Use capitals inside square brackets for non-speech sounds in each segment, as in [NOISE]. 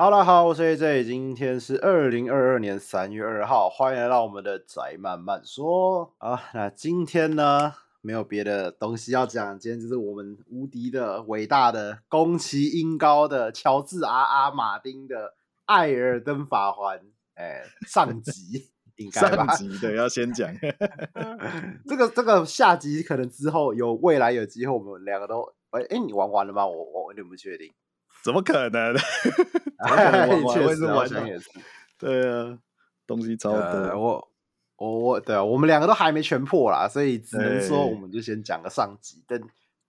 好了，好，我是 AJ，今天是二零二二年三月二号，欢迎来到我们的宅慢慢说啊。那今天呢，没有别的东西要讲，今天就是我们无敌的、伟大的、宫崎英高的乔治阿阿马丁的《艾尔登法环》哎，上集应该吧？上集对，要先讲 [LAUGHS] 这个这个下集，可能之后有未来有机会，我们两个都哎哎，你玩完了吗？我我有点不确定。怎么可能？[LAUGHS] [LAUGHS] 确实好像也是。对啊，东西超多。呃、我我我，对啊，我们两个都还没全破啦，所以只能说我们就先讲个上集，但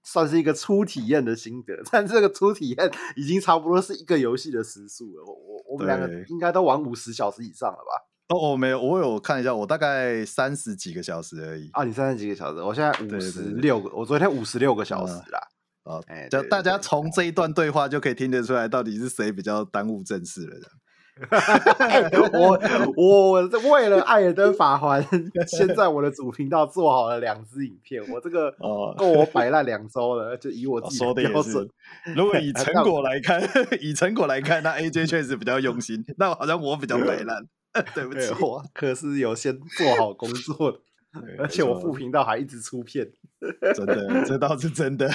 算是一个初体验的心得。[LAUGHS] 但这个初体验已经差不多是一个游戏的时速了。我我我们两个应该都玩五十小时以上了吧？哦，我没有，我有看一下，我大概三十几个小时而已。啊，你三十几个小时？我现在五十六个，我昨天五十六个小时啦。嗯啊，哎，就大家从这一段对话就可以听得出来，到底是谁比较耽误正事了这样。欸、我我为了《艾尔登法环》，[LAUGHS] 先在我的主频道做好了两支影片，我这个够我摆烂两周了。就以我自己的标准，如果以 [LAUGHS] 成果来看，以成果来看，那 AJ 确实比较用心，那好像我比较摆烂。[LAUGHS] 对不起，我可是有先做好工作的。而且我副频道还一直出片，[LAUGHS] 真的，这倒是真的。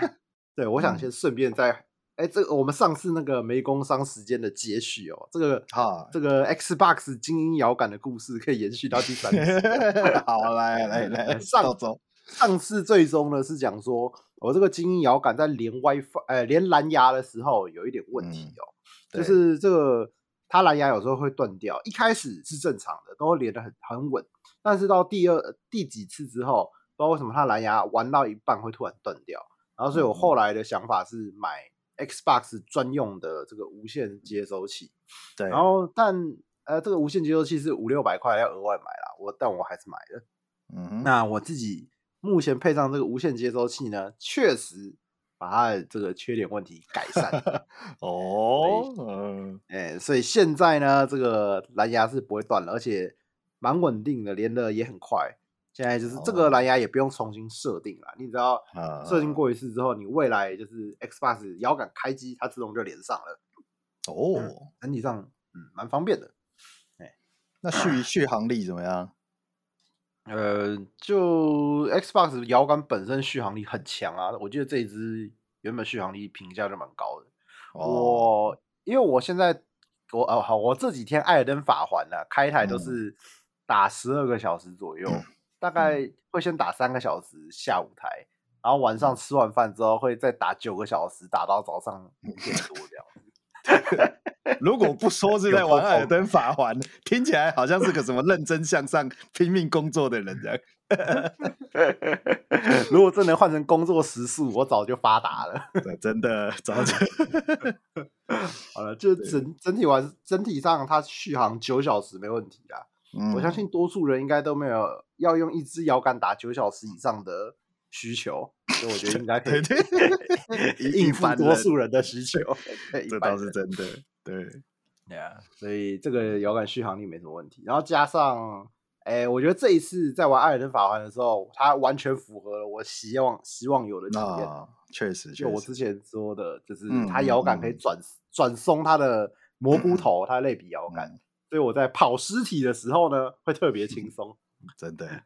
[LAUGHS] 对，我想先顺便再，哎、嗯，这个我们上次那个没工商时间的接续哦，这个哈，这个 Xbox 精英摇杆的故事可以延续到第三次。[LAUGHS] 好，来来来，上周上次最终呢是讲说，我这个精英摇杆在连 WiFi，呃，连蓝牙的时候有一点问题哦，嗯、就是这个它蓝牙有时候会断掉，一开始是正常的，都会连得很很稳。但是到第二第几次之后，不知道为什么它蓝牙玩到一半会突然断掉，然后所以我后来的想法是买 Xbox 专用的这个无线接收器，对，然后但呃这个无线接收器是五六百块要额外买啦，我但我还是买了，嗯哼，那我自己目前配上这个无线接收器呢，确实把它的这个缺点问题改善，[LAUGHS] 哦，嗯，哎，所以现在呢这个蓝牙是不会断了，而且。蛮稳定的，连的也很快。现在就是这个蓝牙也不用重新设定了，哦、你只要设定过一次之后，你未来就是 Xbox 摇杆开机，它自动就连上了。哦，整体上嗯蛮方便的。哎，那续续航力怎么样？[COUGHS] 呃，就 Xbox 摇杆本身续航力很强啊，我记得这一支原本续航力评价就蛮高的。哦、我因为我现在我哦好，我这几天艾尔登法环呢、啊、开台都是。嗯打十二个小时左右，[CLEARS THROAT] 大概会先打三个小时下午台，然后晚上吃完饭之后会再打九个小时，打到早上五点多这样。[LAUGHS] 如果不说是在玩《艾尔登法环》，听起来好像是个什么认真向上、拼命工作的人这样。[LAUGHS] 如果真能换成工作时数，我早就发达了。对，真的早就。[LAUGHS] 好了，就整整体玩，整体上它续航九小时没问题啊。嗯、我相信多数人应该都没有要用一支摇杆打九小时以上的需求，所以我觉得应该可以应付多数人的需求。[LAUGHS] 这倒是真的，对，对啊，所以这个摇杆续航力没什么问题。然后加上，哎，我觉得这一次在玩《艾尔登法环》的时候，它完全符合了我希望希望有的体验。啊、确实，就我之前说的，就是它摇杆可以转转松它的蘑菇 [CLEARS THROAT] 头，嗯、它的类比摇杆。嗯所以我在跑尸体的时候呢，会特别轻松，[LAUGHS] 真的。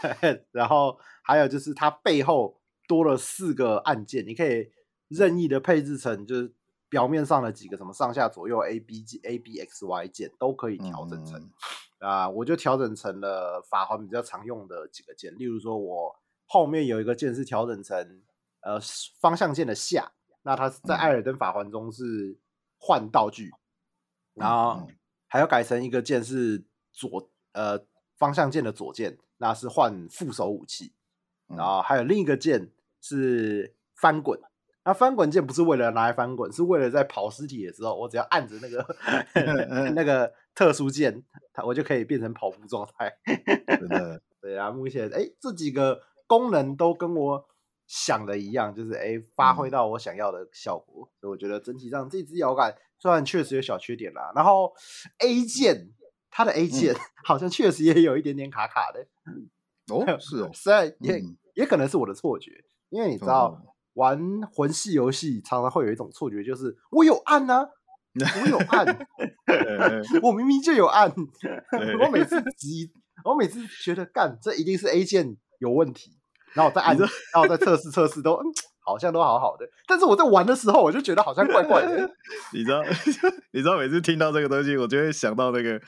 [LAUGHS] 然后还有就是它背后多了四个按键，你可以任意的配置成，就是表面上的几个什么上下左右 A B A B X Y 键都可以调整成。啊、嗯呃，我就调整成了法环比较常用的几个键，例如说我后面有一个键是调整成呃方向键的下，那它在艾尔登法环中是换道具，嗯、然后。还要改成一个键是左呃方向键的左键，那是换副手武器。然后还有另一个键是翻滚，那翻滚键不是为了拿来翻滚，是为了在跑尸体的时候，我只要按着那个 [LAUGHS] 那个特殊键，它我就可以变成跑步状态。真的，[LAUGHS] 对啊，目前哎这几个功能都跟我想的一样，就是哎发挥到我想要的效果，所以我觉得整体上这支摇杆。虽然确实有小缺点啦，然后 A 键它的 A 键好像确实也有一点点卡卡的。哦，[LAUGHS] 是哦，虽然也也可能是我的错觉，因为你知道玩魂系游戏常常会有一种错觉，就是我有按呢，我有按，[LAUGHS] 我明明就有按，我每次急，我每次觉得干，这一定是 A 键有问题，然后我再按，然后我再测试测试都。好像都好好的，但是我在玩的时候，我就觉得好像怪怪的。[LAUGHS] 你知道，[LAUGHS] 你知道，每次听到这个东西，我就会想到那个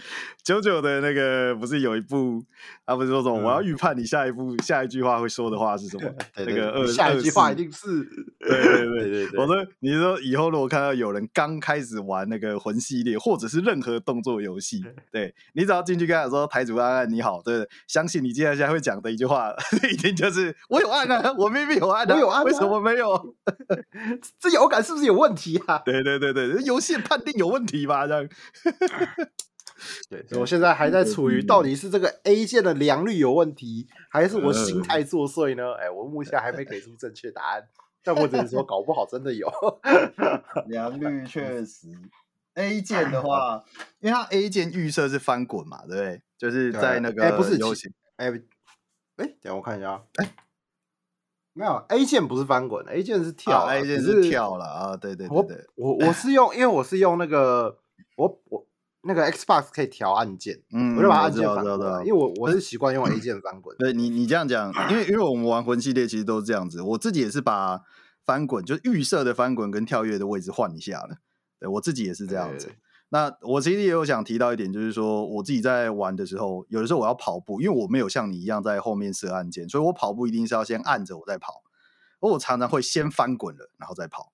九九的那个，不是有一部，他不是说什么？我要预判你下一步下一句话会说的话是什么？那个二下一句话一定是对对对对。我说，你说以后如果看到有人刚开始玩那个魂系列，或者是任何动作游戏，对你只要进去跟他说台主安安你好，对，相信你接下来会讲的一句话，[LAUGHS] 一定就是我有案啊，我明明有按，我有按，为什么没？没有，这摇杆是不是有问题啊？对对对对，游戏判定有问题吧？这样。[LAUGHS] 对，我现在还在处于到底是这个 A 键的良率有问题，还是我心态作祟呢？哎，我目前还没给出正确答案，但我只能说，搞不好真的有 [LAUGHS] 良率。确实，A 键的话，[LAUGHS] 因为它 A 键预设是翻滚嘛，对不对？就是在那个哎，不是游戏，哎哎，等下我看一下，哎。没有 A 键不是翻滚，A 键是跳，A 键是跳了啊！对对对对，我我是用，因为我是用那个我我那个 Xbox 可以调按键，嗯，我就把按键翻滚，因为我我是习惯用 A 键翻滚。[LAUGHS] 对你你这样讲，因为因为我们玩魂系列其实都是这样子，我自己也是把翻滚就是预设的翻滚跟跳跃的位置换一下了。对我自己也是这样子。那我其实也有想提到一点，就是说我自己在玩的时候，有的时候我要跑步，因为我没有像你一样在后面设按键，所以我跑步一定是要先按着我再跑。而我常常会先翻滚了，然后再跑。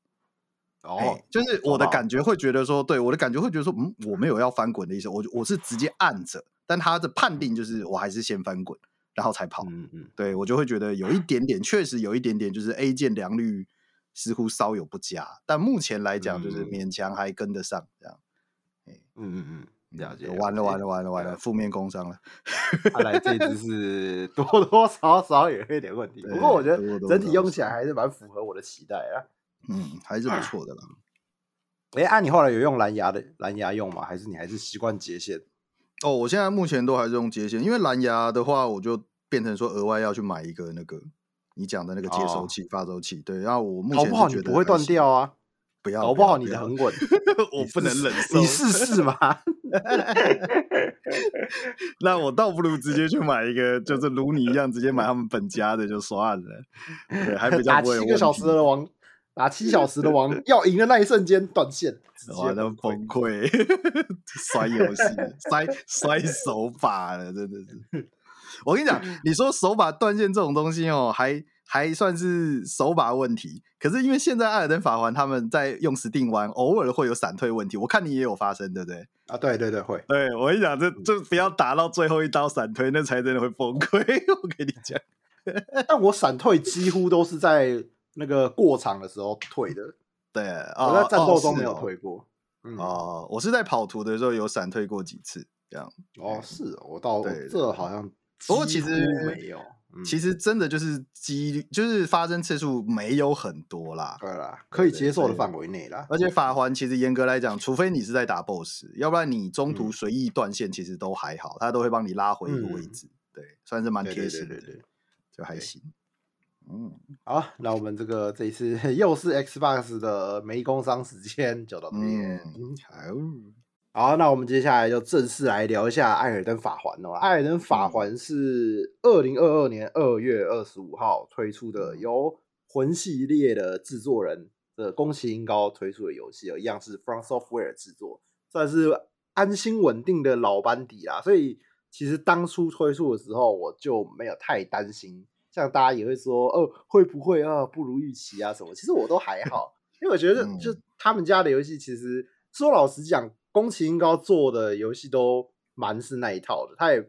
哦，就是我的感觉会觉得说，对我的感觉会觉得说，嗯，我没有要翻滚的意思，我我是直接按着，但他的判定就是我还是先翻滚，然后才跑。嗯嗯，对我就会觉得有一点点，确实有一点点，就是 A 键良率似乎稍有不佳，但目前来讲就是勉强还跟得上这样。嗯嗯嗯，了解。完了完了完了完了，负面工伤了。[LAUGHS] 看来这只是多多少少有一点问题，不过我觉得整体用起来还是蛮符合我的期待啊。嗯，还是不错的啦。哎，按你后来有用蓝牙的蓝牙用吗？还是你还是习惯接线？哦，我现在目前都还是用接线，因为蓝牙的话，我就变成说额外要去买一个那个你讲的那个接收器、发收器。对，然后我目前好不好？你不会断掉啊？不要，搞不好你的很稳，[LAUGHS] 我不能忍受。你试试嘛。[LAUGHS] 那我倒不如直接去买一个，就是如你一样，直接买他们本家的就算了。对，还比较不会有。打七个小时的王，打七小时的王，要赢的那一瞬间断线，哇，那崩溃，[LAUGHS] 摔游戏，摔摔手把了，真的是。我跟你讲，你说手把断线这种东西哦，还。还算是手把问题，可是因为现在艾尔登法环他们在用 Steam 玩，偶尔会有闪退问题。我看你也有发生，对不对？啊，对对对，会。对，我跟你讲，这这不要打到最后一刀闪退，那才真的会崩溃。[LAUGHS] 我跟你讲，但我闪退几乎都是在那个过场的时候退的。[LAUGHS] 对，我在战斗中没有退过。哦，嗯、哦，我是在跑图的时候有闪退过几次，这样。哦，是哦，我到对这好像不过其实没有。其实真的就是几率，就是发生次数没有很多啦，对啦，可以接受的范围内啦。而且法环其实严格来讲，除非你是在打 BOSS，要不然你中途随意断线，其实都还好，他都会帮你拉回一个位置，对，算是蛮贴心的，就还行。嗯，好，那我们这个这一次 [LAUGHS] 又是 Xbox 的没工商时间，就到这边。好。好，那我们接下来就正式来聊一下《艾尔登法环》哦。《艾尔登法环》是二零二二年二月二十五号推出的，由魂系列的制作人的宫崎英高推出的游戏哦，一样是 From Software 制作，算是安心稳定的老班底啦。所以其实当初推出的时候，我就没有太担心，像大家也会说，哦，会不会啊不如预期啊什么？其实我都还好，因为我觉得就他们家的游戏，其实说老实讲。宫崎英高做的游戏都蛮是那一套的，他也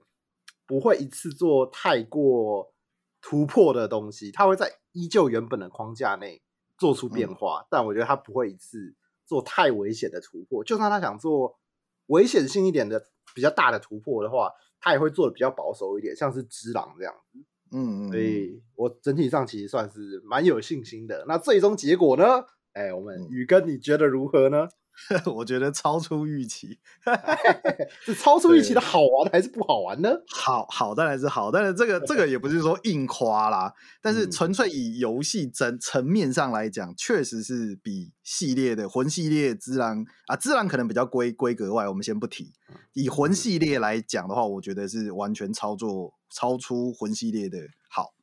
不会一次做太过突破的东西，他会在依旧原本的框架内做出变化，嗯、但我觉得他不会一次做太危险的突破。就算他想做危险性一点的比较大的突破的话，他也会做的比较保守一点，像是《只狼》这样子。嗯嗯，所以我整体上其实算是蛮有信心的。那最终结果呢？哎，我们宇哥你觉得如何呢？[LAUGHS] 我觉得超出预期，[LAUGHS] 是超出预期的好玩还是不好玩呢？好好当然是好，但是这个这个 [LAUGHS] 也不是说硬夸啦，但是纯粹以游戏层层面上来讲，确实是比系列的魂系列《之狼》啊，《之狼》可能比较规规格外，我们先不提。以魂系列来讲的话，我觉得是完全操作超出魂系列的好。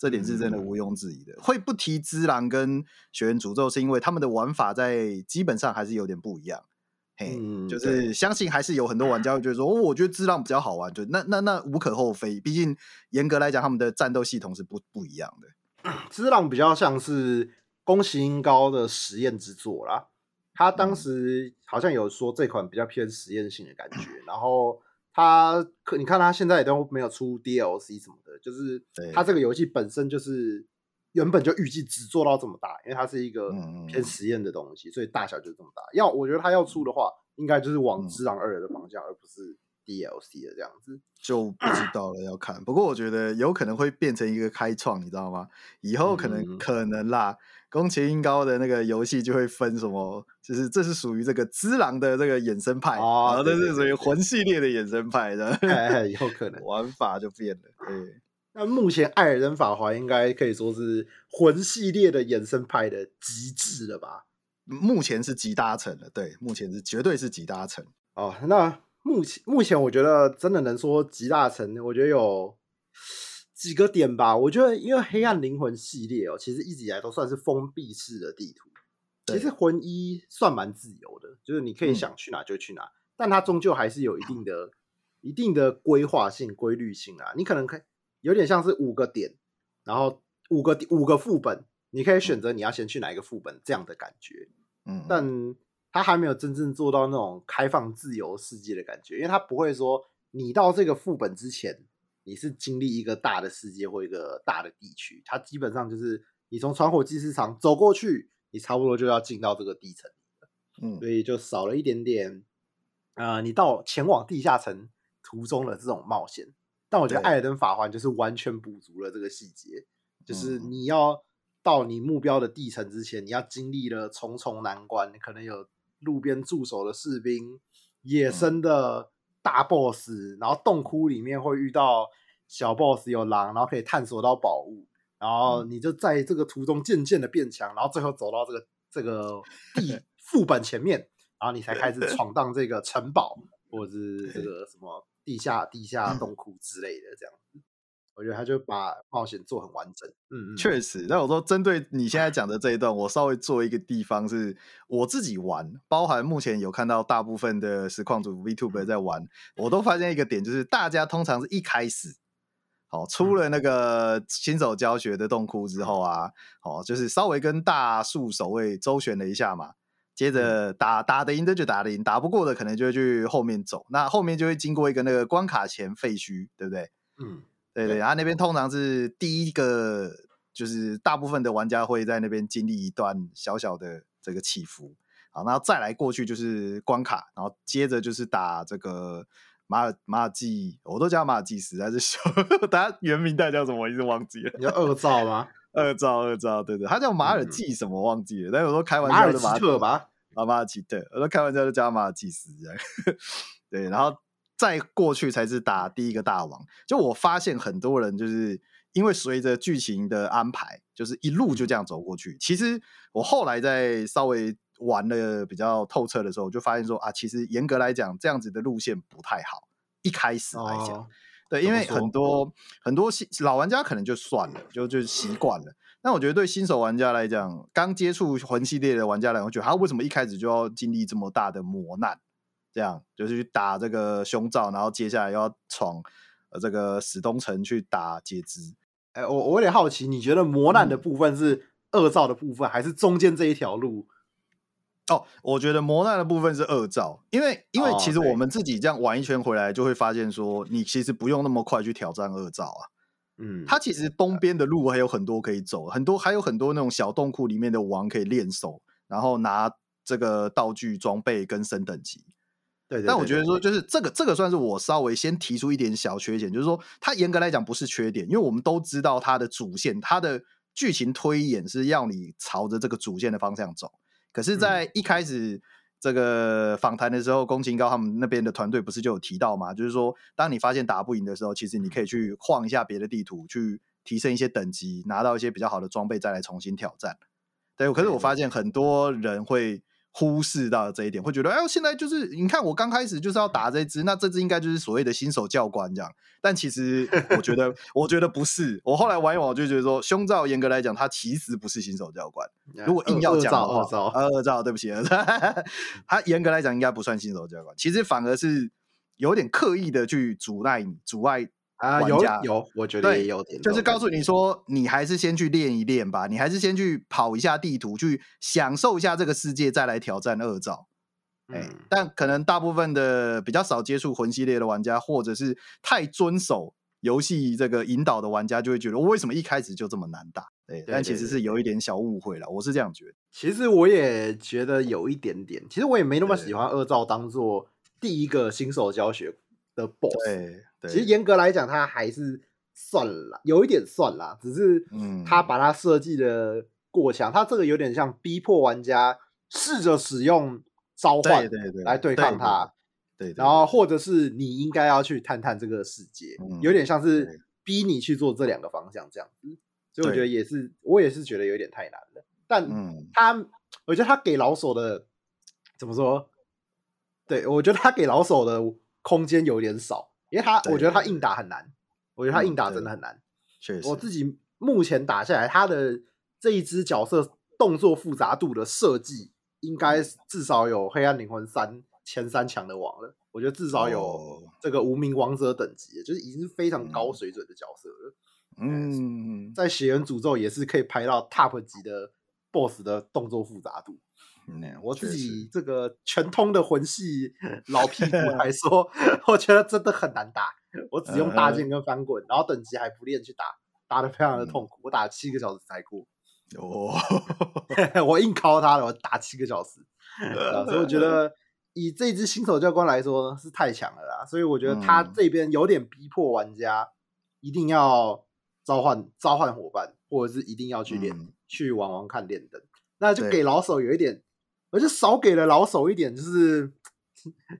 这点是真的毋庸置疑的。嗯、会不提《之狼》跟《血源诅咒》，是因为他们的玩法在基本上还是有点不一样。嘿，嗯、就是相信还是有很多玩家会觉得说，[CLEARS THROAT] 哦，我觉得《之狼》比较好玩，就那那那无可厚非。毕竟严格来讲，他们的战斗系统是不不一样的。《之狼》比较像是宫崎英高的实验之作啦。他当时好像有说这款比较偏实验性的感觉，嗯、然后。他可你看，他现在也都没有出 DLC 什么的，就是它这个游戏本身就是原本就预计只做到这么大，因为它是一个偏实验的东西，所以大小就这么大。要我觉得它要出的话，应该就是往《只狼二》的方向，而不是 DLC 的这样子，就不知道了，要看。不过我觉得有可能会变成一个开创，你知道吗？以后可能可能啦。宫崎英高的那个游戏就会分什么，就是这是属于这个只狼的这个衍生派，哦、然后这是属于魂系列的衍生派的，有可能 [LAUGHS] 玩法就变了。对，那目前艾尔登法环应该可以说是魂系列的衍生派的极致了吧？目前是集大成的，对，目前是绝对是集大成。哦，那目前目前我觉得真的能说集大成，我觉得有。几个点吧，我觉得因为黑暗灵魂系列哦，其实一直以来都算是封闭式的地图。其实魂一算蛮自由的，就是你可以想去哪就去哪，嗯、但它终究还是有一定的、一定的规划性、规律性啊。你可能可以有点像是五个点，然后五个五个副本，你可以选择你要先去哪一个副本这样的感觉。嗯，但它还没有真正做到那种开放自由世界的感觉，因为它不会说你到这个副本之前。你是经历一个大的世界或一个大的地区，它基本上就是你从传火祭市场走过去，你差不多就要进到这个地层，嗯，所以就少了一点点，呃，你到前往地下城途中的这种冒险。但我觉得《艾尔登法环》就是完全补足了这个细节，就是你要到你目标的地层之前，你要经历了重重难关，可能有路边驻守的士兵、野生的。大 boss，然后洞窟里面会遇到小 boss，有狼，然后可以探索到宝物，然后你就在这个途中渐渐的变强，然后最后走到这个这个地 [LAUGHS] 副本前面，然后你才开始闯荡这个城堡，或者是这个什么地下地下洞窟之类的这样子。我觉得他就把冒险做很完整，嗯，确实。那我说针对你现在讲的这一段，我稍微做一个地方是我自己玩，包含目前有看到大部分的实况组 VTuber 在玩，我都发现一个点，就是大家通常是一开始，好出了那个新手教学的洞窟之后啊，好就是稍微跟大树守卫周旋了一下嘛，接着打打得赢的就打得赢，打不过的可能就会去后面走，那后面就会经过一个那个关卡前废墟，对不对？嗯。对对，然后那边通常是第一个，就是大部分的玩家会在那边经历一段小小的这个起伏，好，然后再来过去就是关卡，然后接着就是打这个马尔马尔济，我都叫马尔济斯但是小，[LAUGHS] 大家原名代叫什么？我一直忘记了。你叫二赵吗？[LAUGHS] 二赵二赵，对对，他叫马尔济什么？我忘记了。但是我说开玩笑的马尔奇特吧？啊，马尔奇特，我都开玩笑就叫马尔济斯这样。[LAUGHS] 对，然后。再过去才是打第一个大王。就我发现很多人就是因为随着剧情的安排，就是一路就这样走过去。其实我后来在稍微玩的比较透彻的时候，我就发现说啊，其实严格来讲，这样子的路线不太好。一开始来讲，哦、对，因为很多很多新老玩家可能就算了，就就习惯了。但我觉得对新手玩家来讲，刚接触魂系列的玩家来讲，我觉得他为什么一开始就要经历这么大的磨难？这样就是去打这个胸罩，然后接下来要闯呃这个史东城去打截肢。哎，我我有点好奇，你觉得磨难的部分是二赵的部分，嗯、还是中间这一条路？哦，我觉得磨难的部分是二赵，因为因为其实我们自己这样玩一圈回来，就会发现说，你其实不用那么快去挑战二赵啊。嗯，它其实东边的路还有很多可以走，很多还有很多那种小洞窟里面的王可以练手，然后拿这个道具装备跟升等级。对，对，对，对，但我觉得说，就是这个这个算是我稍微先提出一点小缺点，就是说它严格来讲不是缺点，因为我们都知道它的主线，它的剧情推演是要你朝着这个主线的方向走。可是，在一开始这个访谈的时候，宫崎英高他们那边的团队不是就有提到吗？就是说，当你发现打不赢的时候，其实你可以去晃一下别的地图，去提升一些等级，拿到一些比较好的装备，再来重新挑战。对，可是我发现很多人会。忽视到这一点，会觉得哎，现在就是你看，我刚开始就是要打这只，那这只应该就是所谓的新手教官这样。但其实我觉得，我觉得不是。我后来玩一玩，我就觉得说，胸罩严格来讲，它其实不是新手教官。如果硬要讲的话，二兆，二兆，对不起，他严格来讲应该不算新手教官，其实反而是有点刻意的去阻碍你，阻碍。啊，有有，我觉得也有点，就是告诉你说，你还是先去练一练吧，你还是先去跑一下地图，去享受一下这个世界，再来挑战恶兆。哎、嗯，但可能大部分的比较少接触魂系列的玩家，或者是太遵守游戏这个引导的玩家，就会觉得我为什么一开始就这么难打？对，但其实是有一点小误会了，我是这样觉得。其实我也觉得有一点点，其实我也没那么喜欢二兆当做第一个新手教学的 BOSS。对。其实严格来讲，它还是算了，有一点算了，只是，嗯，他把它设计的过强，他这个有点像逼迫玩家试着使用召唤，对对对，来对抗它，对，然后或者是你应该要去探探这个世界，有点像是逼你去做这两个方向这样子，所以我觉得也是，我也是觉得有点太难了，但他，我觉得他给老手的怎么说？对，我觉得他给老手的空间有点少。因为他，我觉得他硬打很难，我觉得他硬打真的很难。确实，我自己目前打下来，他的这一只角色动作复杂度的设计，应该至少有《黑暗灵魂三》前三强的王了。我觉得至少有这个无名王者等级，就是已经是非常高水准的角色了。嗯，在血缘诅咒也是可以排到 top 级的 BOSS 的动作复杂度。我自己这个全通的魂系老屁股来 [LAUGHS] 说，我觉得真的很难打。我只用大剑跟翻滚，然后等级还不练去打，打的非常的痛苦。我打了七个小时才过。哦，[LAUGHS] 我硬靠他了，我打七个小时。所以我觉得以这支新手教官来说是太强了啦。所以我觉得他这边有点逼迫玩家一定要召唤召唤伙伴，或者是一定要去练、嗯、去玩玩看练等。那就给老手有一点。而且少给了老手一点，[LAUGHS] 就是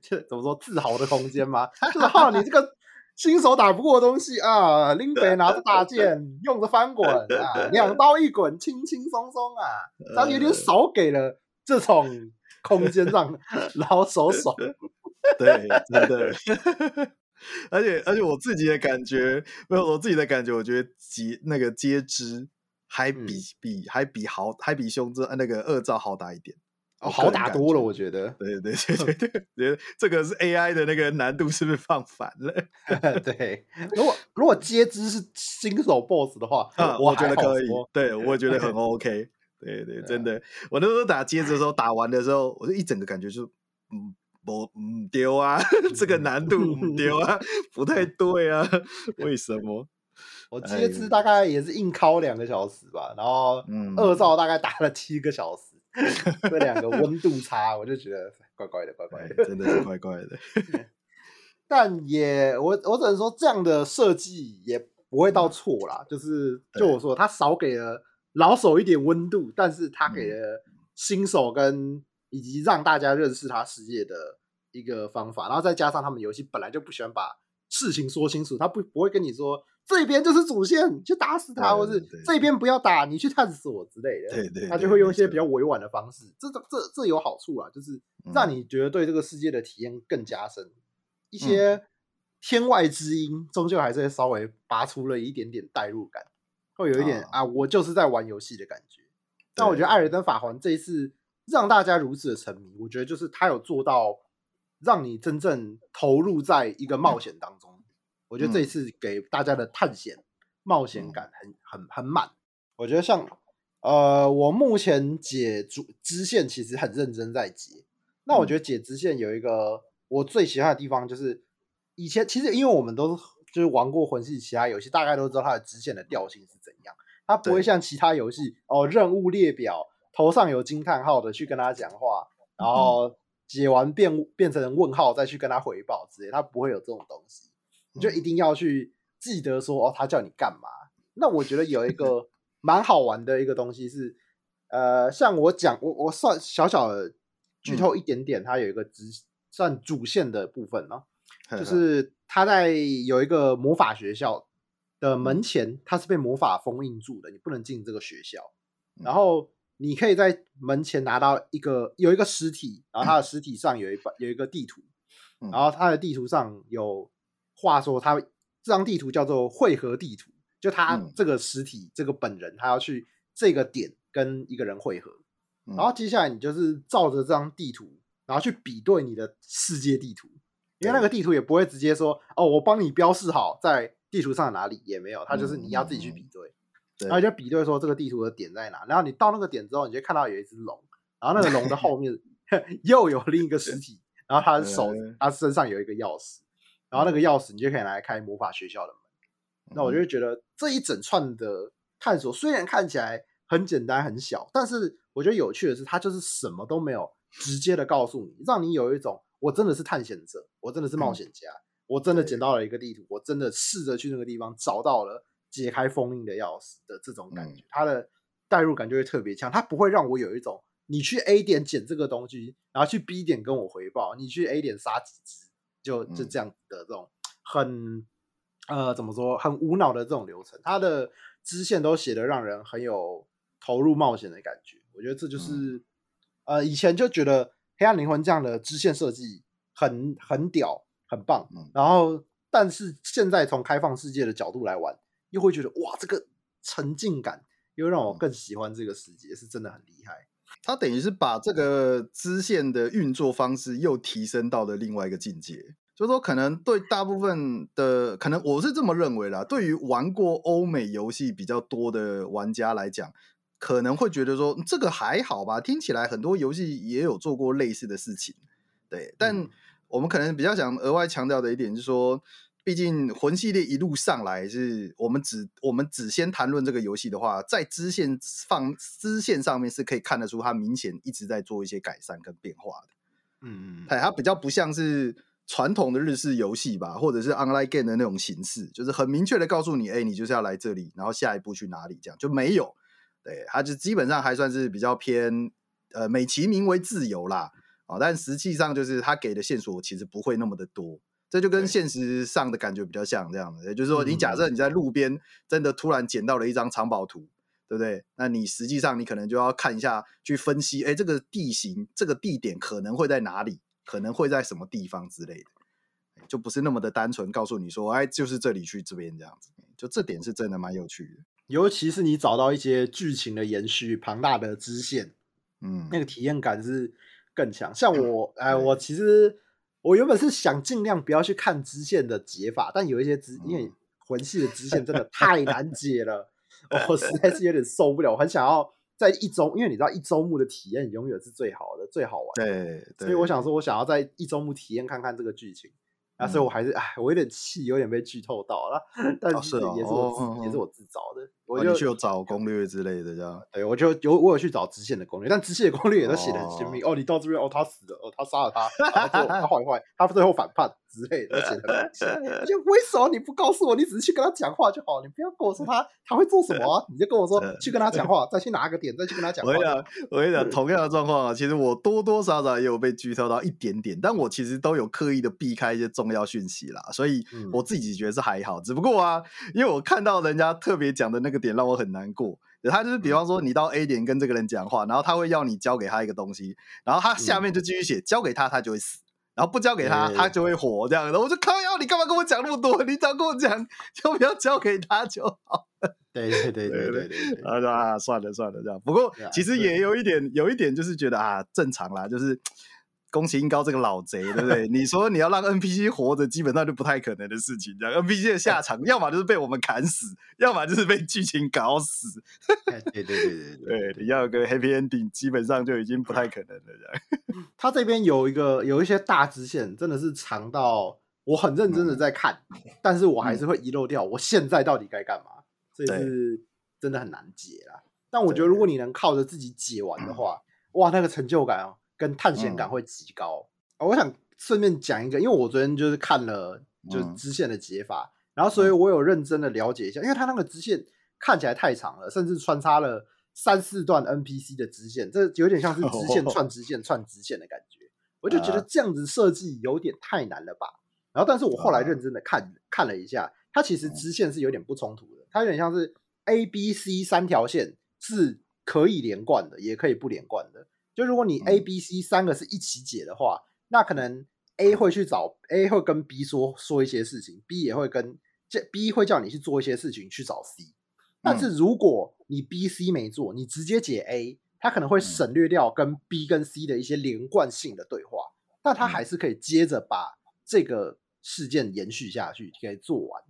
这怎么说自豪的空间吗？就是哈，你这个 [LAUGHS] 新手打不过的东西啊，林北拿着大剑，用着翻滚啊，两刀一滚，轻轻松松啊，但有点少给了这种空间让老手爽。[LAUGHS] 对，真的。而且而且我自己的感觉，没有我自己的感觉，我觉得接那个接肢还比、嗯、比还比好，还比胸针那个二兆好打一点。哦，好打多了，我觉得。对对对对对，觉得这个是 AI 的那个难度是不是放反了？[LAUGHS] 对，如果如果接肢是新手 BOSS 的话，啊，我觉得可以。对，我觉得很 OK。对对，真的，我那时候打接肢的时候，打完的时候，我就一整个感觉就，嗯，不，嗯，丢啊，这个难度丢啊，不太 [LAUGHS] 对啊，为什么？我接肢大概也是硬敲两个小时吧，然后二兆大概打了七个小时。[LAUGHS] 这两个温度差，我就觉得怪怪的，怪怪的，真的是怪怪的。[LAUGHS] 但也，我我只能说，这样的设计也不会到错啦。就是，就我说，他少给了老手一点温度，但是他给了新手跟以及让大家认识他世界的一个方法。然后再加上他们游戏本来就不喜欢把事情说清楚，他不不会跟你说。这边就是主线，你去打死他，或是这边不要打，你去探索之类的。对对，他就会用一些比较委婉的方式。这这这有好处啊，就是让你觉得对这个世界的体验更加深。一些天外之音，终究还是会稍微拔出了一点点代入感，会有一点啊，我就是在玩游戏的感觉。但我觉得《艾尔登法环》这一次让大家如此的沉迷，我觉得就是他有做到让你真正投入在一个冒险当中。我觉得这一次给大家的探险、嗯、冒险感很很很满。我觉得像呃，我目前解主支线其实很认真在解。那我觉得解支线有一个我最喜欢的地方，就是以前其实因为我们都就是玩过魂系其他游戏，大概都知道它的支线的调性是怎样。它不会像其他游戏哦，任务列表头上有惊叹号的去跟他讲话，然后解完变变成问号再去跟他回报之类，它不会有这种东西。你就一定要去记得说哦，他叫你干嘛？那我觉得有一个 [LAUGHS] 蛮好玩的一个东西是，呃，像我讲，我我算小小的剧透一点点，它有一个支算主线的部分 [LAUGHS] 呢，就是他在有一个魔法学校的门前，它是被魔法封印住的，你不能进这个学校。然后你可以在门前拿到一个有一个实体，然后它的实体上有一有一个地图，然后它的地图上有话说，他这张地图叫做汇合地图，就他这个实体这个本人，他要去这个点跟一个人汇合。然后接下来你就是照着这张地图，然后去比对你的世界地图，因为那个地图也不会直接说哦，我帮你标示好在地图上哪里，也没有，它就是你要自己去比对，然后就比对说这个地图的点在哪，然后你到那个点之后，你就看到有一只龙，然后那个龙的后面 [LAUGHS] 又有另一个实体，然后他的手，他身上有一个钥匙，然后那个钥匙你就可以拿来开魔法学校的门。那我就觉得这一整串的探索虽然看起来很简单很小，但是。我觉得有趣的是，它就是什么都没有直接的告诉你，让你有一种我真的是探险者，我真的是冒险家，嗯、我真的捡到了一个地图，我真的试着去那个地方找到了解开封印的钥匙的这种感觉，他、嗯、的代入感就会特别强，它不会让我有一种你去 A 点捡这个东西，然后去 B 点跟我回报，你去 A 点杀几只，就就这样的这种很呃怎么说很无脑的这种流程，它的支线都写的让人很有投入冒险的感觉。我觉得这就是，嗯、呃，以前就觉得《黑暗灵魂》这样的支线设计很很屌，很棒。嗯、然后，但是现在从开放世界的角度来玩，又会觉得哇，这个沉浸感又让我更喜欢这个世界，是真的很厉害。它等于是把这个支线的运作方式又提升到了另外一个境界。就是说，可能对大部分的，可能我是这么认为啦。对于玩过欧美游戏比较多的玩家来讲。可能会觉得说这个还好吧，听起来很多游戏也有做过类似的事情，对。但我们可能比较想额外强调的一点是说，毕竟魂系列一路上来是我们只我们只先谈论这个游戏的话，在支线放支线上面是可以看得出它明显一直在做一些改善跟变化的。嗯嗯，它比较不像是传统的日式游戏吧，或者是 online game 的那种形式，就是很明确的告诉你，哎，你就是要来这里，然后下一步去哪里，这样就没有。对，它就基本上还算是比较偏，呃，美其名为自由啦，哦，但实际上就是它给的线索其实不会那么的多，这就跟现实上的感觉比较像这样的，也就是说，你假设你在路边真的突然捡到了一张藏宝图，对不对？那你实际上你可能就要看一下，去分析，哎，这个地形、这个地点可能会在哪里，可能会在什么地方之类的，就不是那么的单纯告诉你说，哎，就是这里去这边这样子，就这点是真的蛮有趣的。尤其是你找到一些剧情的延续、庞大的支线，嗯，那个体验感是更强。像我，哎、嗯，我其实我原本是想尽量不要去看支线的解法，但有一些支，因为魂系的支线真的太难解了，嗯、[LAUGHS] 我实在是有点受不了。我很想要在一周，因为你知道一周目的体验永远是最好的、最好玩的。对，对，所以我想说，我想要在一周目体验看看这个剧情。啊，所以我还是哎，我有点气，有点被剧透到了，但是也是我也是我自找的。我就去找攻略之类的，这样。对，我就有我有去找支线的攻略，但支线的攻略也都写的很鲜明。哦，你到这边，哦，他死了，哦，他杀了他，他他坏坏，他最后反叛之类的，写的很明显。就为什么你不告诉我？你只是去跟他讲话就好，你不要跟我说他他会做什么，你就跟我说 [LAUGHS] 去跟他讲话，再去拿个点，再去跟他讲话。我跟你讲，我跟你讲，同样的状况啊，其实我多多少少也有被剧透到一点点，但我其实都有刻意的避开一些重要讯息啦。所以我自己觉得是还好，嗯、只不过啊，因为我看到人家特别讲的那个点让我很难过。他就是比方说你到 A 点跟这个人讲话，嗯、然后他会要你交给他一个东西，然后他下面就继续写、嗯、交给他他就会死，然后不交给他对对对他就会活这样。的我就靠要，你干嘛跟我讲那么多？你早跟我讲就不要交给他就好。对对对对对对，然后啊算了算了这样。不过其实也有一点有一点就是觉得啊正常啦，就是。宫崎英高这个老贼，对不对？你说你要让 NPC 活着，基本上就不太可能的事情。这样 NPC 的下场，要么就是被我们砍死，要么就是被剧情搞死。对对对对对，你要有个 Happy Ending，基本上就已经不太可能了。这样，[LAUGHS] 他这边有一个有一些大支线，真的是长到我很认真的在看，嗯、但是我还是会遗漏掉。我现在到底该干嘛？这是真的很难解啦。但我觉得，如果你能靠着自己解完的话，哇，那个成就感哦。跟探险感会极高。嗯、我想顺便讲一个，因为我昨天就是看了就是支线的解法，嗯、然后所以我有认真的了解一下，因为它那个支线看起来太长了，甚至穿插了三四段 NPC 的支线，这有点像是支线串 [LAUGHS] 支线串支线的感觉。我就觉得这样子设计有点太难了吧。然后，但是我后来认真的看看了一下，它其实支线是有点不冲突的，它有点像是 A、B、C 三条线是可以连贯的，也可以不连贯的。就如果你 A、B、C 三个是一起解的话，那可能 A 会去找 A 会跟 B 说说一些事情，B 也会跟这 B 会叫你去做一些事情去找 C。但是如果你 B、C 没做，你直接解 A，它可能会省略掉跟 B 跟 C 的一些连贯性的对话，但它还是可以接着把这个事件延续下去，给做完。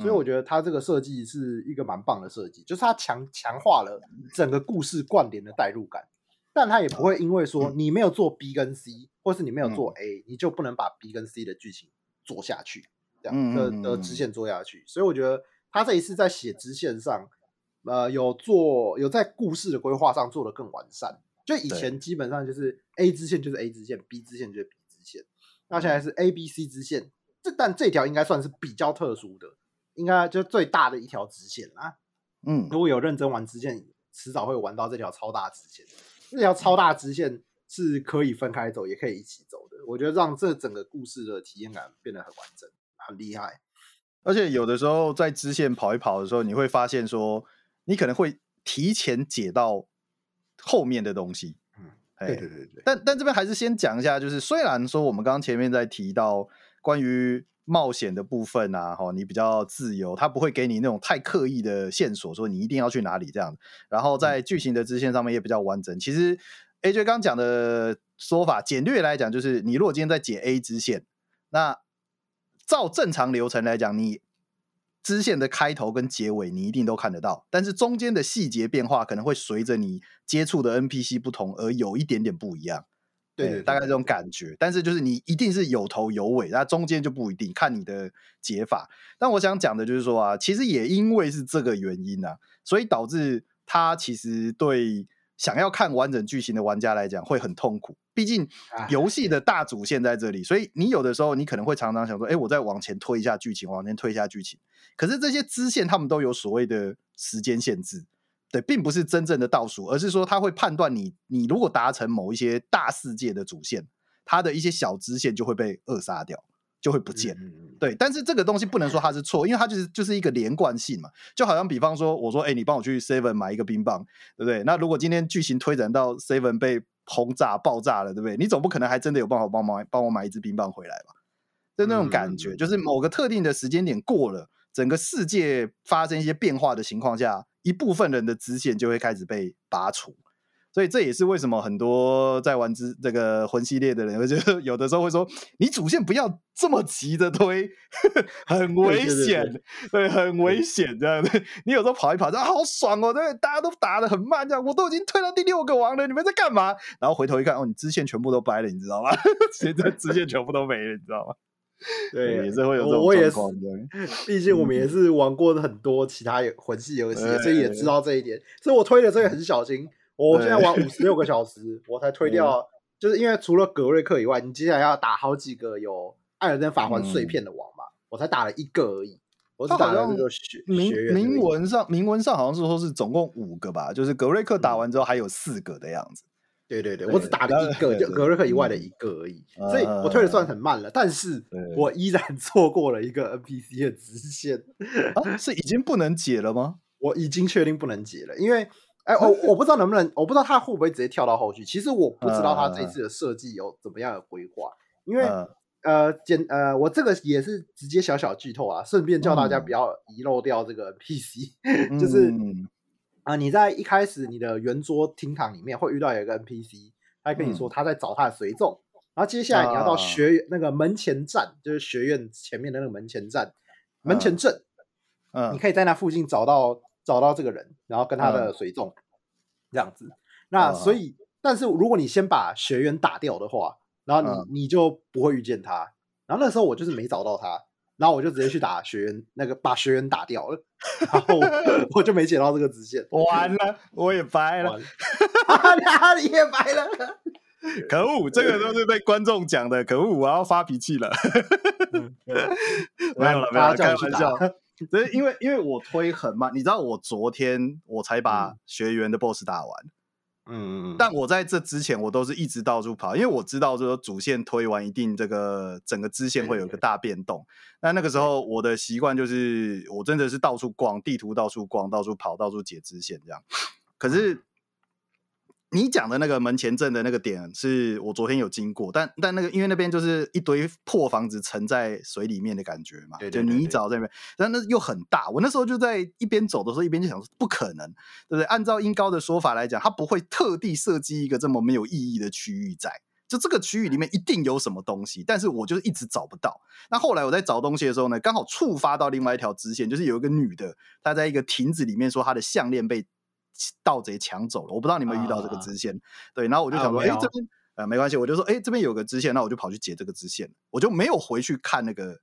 所以我觉得它这个设计是一个蛮棒的设计，就是它强强化了整个故事关联的代入感。但他也不会因为说你没有做 B 跟 C，或是你没有做 A，你就不能把 B 跟 C 的剧情做下去，这样的的支线做下去。所以我觉得他这一次在写支线上，呃，有做有在故事的规划上做得更完善。就以前基本上就是 A 支线就是 A 支线，B 支线就是 B 支线，那现在是 A、B、C 支线。这但这条应该算是比较特殊的，应该就最大的一条支线啦。嗯，如果有认真玩支线，迟早会玩到这条超大支线。这条超大支线是可以分开走，也可以一起走的。我觉得让这整个故事的体验感变得很完整，很厉害。而且有的时候在支线跑一跑的时候，你会发现说，你可能会提前解到后面的东西。嗯，对对对对。但但这边还是先讲一下，就是虽然说我们刚刚前面在提到关于冒险的部分啊，哈，你比较自由，他不会给你那种太刻意的线索，说你一定要去哪里这样。然后在剧情的支线上面也比较完整。其实 AJ 刚讲的说法，简略来讲，就是你如果今天在解 A 支线，那照正常流程来讲，你支线的开头跟结尾你一定都看得到，但是中间的细节变化可能会随着你接触的 NPC 不同而有一点点不一样。对，对，大概这种感觉，但是就是你一定是有头有尾，那中间就不一定，看你的解法。但我想讲的就是说啊，其实也因为是这个原因啊，所以导致他其实对想要看完整剧情的玩家来讲会很痛苦。毕竟游戏的大主线在这里，所以你有的时候你可能会常常想说，哎，我再往前推一下剧情，往前推一下剧情。可是这些支线他们都有所谓的时间限制。对，并不是真正的倒数，而是说他会判断你，你如果达成某一些大世界的主线，它的一些小支线就会被扼杀掉，就会不见。嗯、对，但是这个东西不能说它是错，因为它就是就是一个连贯性嘛。就好像比方说，我说，哎，你帮我去 Seven 买一个冰棒，对不对？那如果今天剧情推展到 Seven 被轰炸爆炸了，对不对？你总不可能还真的有办法帮忙帮我买一支冰棒回来吧？就那种感觉，嗯、就是某个特定的时间点过了，整个世界发生一些变化的情况下。一部分人的支线就会开始被拔除，所以这也是为什么很多在玩之这个魂系列的人，[LAUGHS] 就有的时候会说：“你主线不要这么急着推，很危险，对，对，对，对，很危险。”这样的，你有时候跑一跑，啊，好爽哦！对，大家都打的很慢，这样我都已经推到第六个王了，你们在干嘛？然后回头一看，哦，你支线全部都掰了，你知道吗？[LAUGHS] 现在支线全部都没了，你知道吗？对，也是会有这种我也是，[LAUGHS] 毕竟我们也是玩过很多其他魂系游戏，所以也知道这一点。所以我推的这个很小心。我现在玩五十六个小时，我才推 [LAUGHS] 掉，就是因为除了格瑞克以外，你接下来要打好几个有艾尔登法环碎片的王嘛，我才打了一个而已。我是打了这个学明明文上，明文上好像是说是总共五个吧，就是格瑞克打完之后还有四个的样子。对对对，我只打了一个，就格瑞克以外的一个而已，所以我推的算很慢了，但是我依然 [LAUGHS] 错过了一个 NPC 的直线啊，是已经不能解了吗？[LAUGHS] 我已经确定不能解了，因为哎，我我不知道能不能，我不知道他会不会直接跳到后续。其实我不知道他这次的设计有怎么样的规划，因为呃，简呃，我这个也是直接小小剧透啊，顺便叫大家不要遗漏掉这个 NPC，[LAUGHS] 就是。啊、呃，你在一开始你的圆桌厅堂里面会遇到有一个 NPC，他跟你说他在找他的随从，嗯、然后接下来你要到学院、啊、那个门前站，就是学院前面的那个门前站，门前镇，嗯、啊，你可以在那附近找到找到这个人，然后跟他的随从、啊、这样子。那所以，啊、但是如果你先把学员打掉的话，然后你、啊、你就不会遇见他。然后那时候我就是没找到他。然后我就直接去打学员，那个把学员打掉了，然后我就没捡到这个直线，完了，我也掰了，哪里也掰了，[LAUGHS] 可恶，这个都是被观众讲的，可恶，我要发脾气了，[LAUGHS] 没有了，没有了，开玩笑，[LAUGHS] 所以因为因为我推很慢，你知道我昨天我才把学员的 BOSS 打完。嗯嗯嗯，但我在这之前，我都是一直到处跑，因为我知道说主线推完一定这个整个支线会有一个大变动。那那个时候我的习惯就是，我真的是到处逛地图，到处逛，到处跑，到处解支线这样。可是。你讲的那个门前镇的那个点，是我昨天有经过，但但那个因为那边就是一堆破房子沉在水里面的感觉嘛，对对对对，就泥沼在那边，但那又很大。我那时候就在一边走的时候，一边就想说，不可能，对不对？按照音高的说法来讲，他不会特地设计一个这么没有意义的区域在，就这个区域里面一定有什么东西，但是我就是一直找不到。那后来我在找东西的时候呢，刚好触发到另外一条支线，就是有一个女的，她在一个亭子里面说她的项链被。盗贼抢走了，我不知道你们遇到这个支线，啊、对，然后我就想说，哎、啊欸，这边呃没关系，我就说，哎、欸，这边有个支线，那我就跑去解这个支线，我就没有回去看那个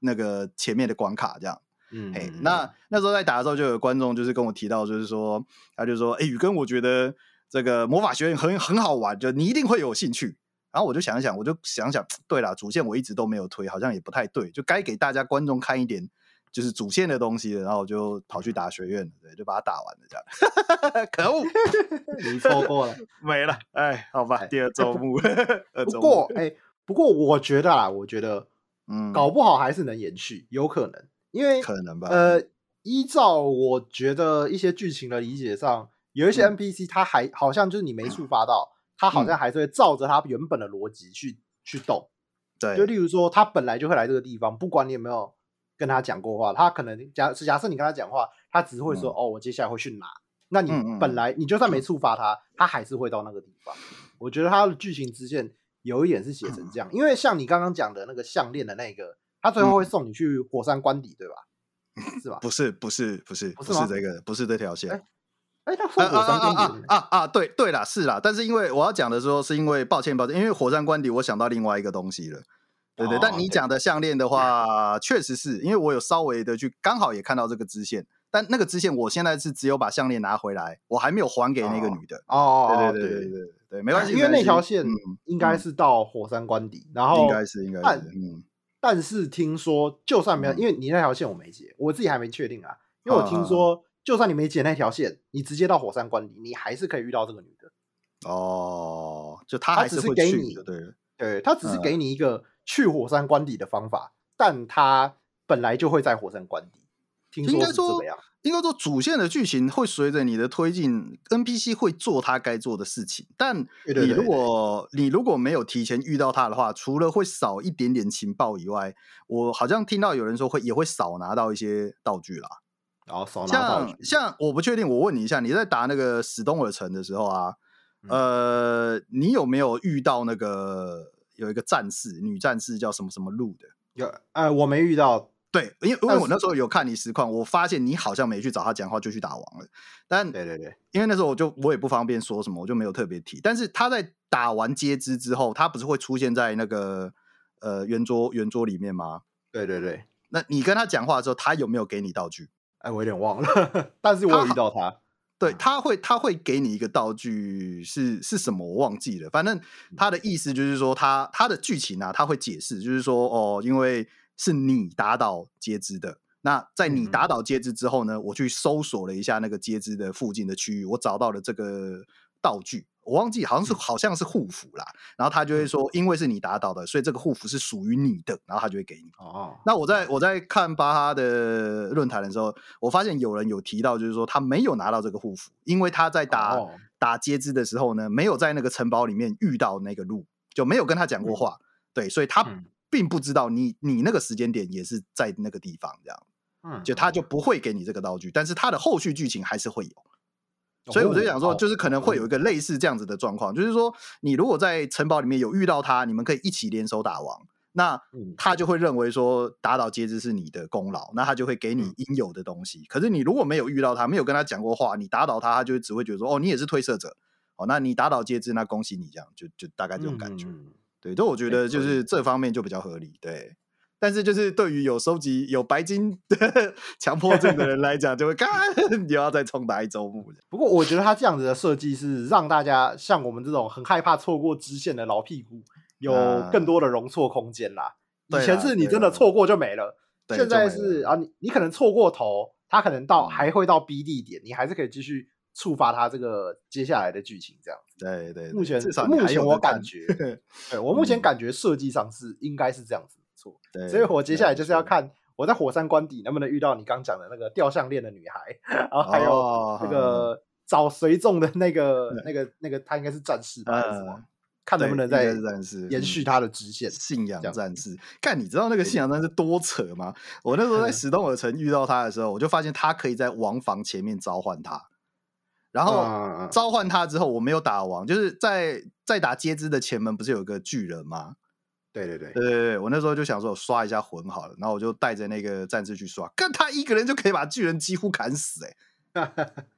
那个前面的关卡，这样，嗯，嘿，那那时候在打的时候，就有观众就是跟我提到，就是说，他就说，哎、欸，宇哥，我觉得这个魔法学院很很好玩，就你一定会有兴趣。然后我就想一想，我就想想，[TSK] 对了，主线我一直都没有推，好像也不太对，就该给大家观众看一点。就是主线的东西，然后我就跑去打学院了，对，就把它打完了，这样。[LAUGHS] 可恶，[LAUGHS] 你错过了，没了。哎，好吧，第二周目。[LAUGHS] 不过，哎，不过我觉得啊，我觉得，嗯，搞不好还是能延续，有可能，因为可能吧。呃，依照我觉得一些剧情的理解上，有一些 NPC，他还好像就是你没触发到，他好像还是会照着他原本的逻辑去去动。对，就例如说，他本来就会来这个地方，不管你有没有。跟他讲过话，他可能假假设你跟他讲话，他只会说、嗯、哦，我接下来会去哪？那你本来你就算没触发他，嗯、他还是会到那个地方。我觉得他的剧情支线有一点是写成这样，嗯、因为像你刚刚讲的那个项链的那个，他最后会送你去火山关底，对吧？是吧？[LAUGHS] 不是，不是，不是，不是这个，不是这条线。哎，他送火山关底啊啊啊！对对啦，是啦，但是因为我要讲的时候，是因为抱歉抱歉，因为火山关底，我想到另外一个东西了。对对，但你讲的项链的话，确实是因为我有稍微的去，刚好也看到这个支线，但那个支线我现在是只有把项链拿回来，我还没有还给那个女的。哦，对对对对对对，没关系，因为那条线应该是到火山关底，然后应该是应该是，嗯，但是听说就算没有，因为你那条线我没解，我自己还没确定啊，因为我听说就算你没解那条线，你直接到火山关底，你还是可以遇到这个女的。哦，就他还是会给你，对对，他只是给你一个。去火山官邸的方法，但他本来就会在火山官邸。听说是这么样，应该说主线的剧情会随着你的推进，NPC 会做他该做的事情。但你如果你如果没有提前遇到他的话，除了会少一点点情报以外，我好像听到有人说会也会少拿到一些道具啦。然后少拿像像我不确定，我问你一下，你在打那个史东尔城的时候啊，嗯、呃，你有没有遇到那个？有一个战士，女战士叫什么什么路的？有，呃，我没遇到。对，因为因为我那时候有看你实况，我发现你好像没去找他讲话，就去打王了。但对对对，因为那时候我就我也不方便说什么，我就没有特别提。但是他在打完接枝之后，他不是会出现在那个呃圆桌圆桌里面吗？对对对。那你跟他讲话的时候，他有没有给你道具？哎，我有点忘了，[LAUGHS] 但是我有遇到他。对，他会他会给你一个道具是是什么我忘记了，反正他的意。思就是说他他的剧情啊，他会解释，就是说哦，因为是你打倒截肢的，那在你打倒截肢之后呢，我去搜索了一下那个截肢的附近的区域，我找到了这个道具。我忘记好像是好像是护符啦，然后他就会说，因为是你打倒的，所以这个护符是属于你的，然后他就会给你。哦，那我在我在看巴哈的论坛的时候，我发现有人有提到，就是说他没有拿到这个护符，因为他在打、哦、打接肢的时候呢，没有在那个城堡里面遇到那个鹿，就没有跟他讲过话，嗯、对，所以他并不知道你你那个时间点也是在那个地方这样，嗯，就他就。不会给你这个道具，但是他的后续剧情还是会有。所以我就想说，就是可能会有一个类似这样子的状况，就是说，你如果在城堡里面有遇到他，你们可以一起联手打王，那他就会认为说打倒接枝是你的功劳，那他就会给你应有的东西。可是你如果没有遇到他，没有跟他讲过话，你打倒他，他就只会觉得说，哦，你也是推射者，哦，那你打倒接枝，那恭喜你这样，就就大概这种感觉。对，所以我觉得就是这方面就比较合理，对。但是，就是对于有收集有白金的 [LAUGHS] 强迫症的人来讲，就会干你要再重打一周目。不过，我觉得他这样子的设计是让大家像我们这种很害怕错过支线的老屁股，有更多的容错空间啦。以前是你真的错过就没了，现在是啊，你你可能错过头，他可能到、嗯、还会到 B 地点，你还是可以继续触发他这个接下来的剧情这样子。对对，对，目前目前我感觉，[LAUGHS] 对我目前感觉设计上是应该是这样子没错。对，所以我接下来就是要看我在火山关底能不能遇到你刚讲的那个吊项链的女孩，然后还有那个找随众的那个、哦、那个那个他应该是战士吧？嗯看能不能再延续他的支线，信仰战士。看，你知道那个信仰战士多扯吗？我那时候在 [LAUGHS] 史东尔城遇到他的时候，我就发现他可以在王房前面召唤他，然后召唤他之后，我没有打王，就是在在打阶支的前门不是有个巨人吗？对对对对对对，我那时候就想说，我刷一下魂好了，然后我就带着那个战士去刷，看他一个人就可以把巨人几乎砍死，[LAUGHS] 欸，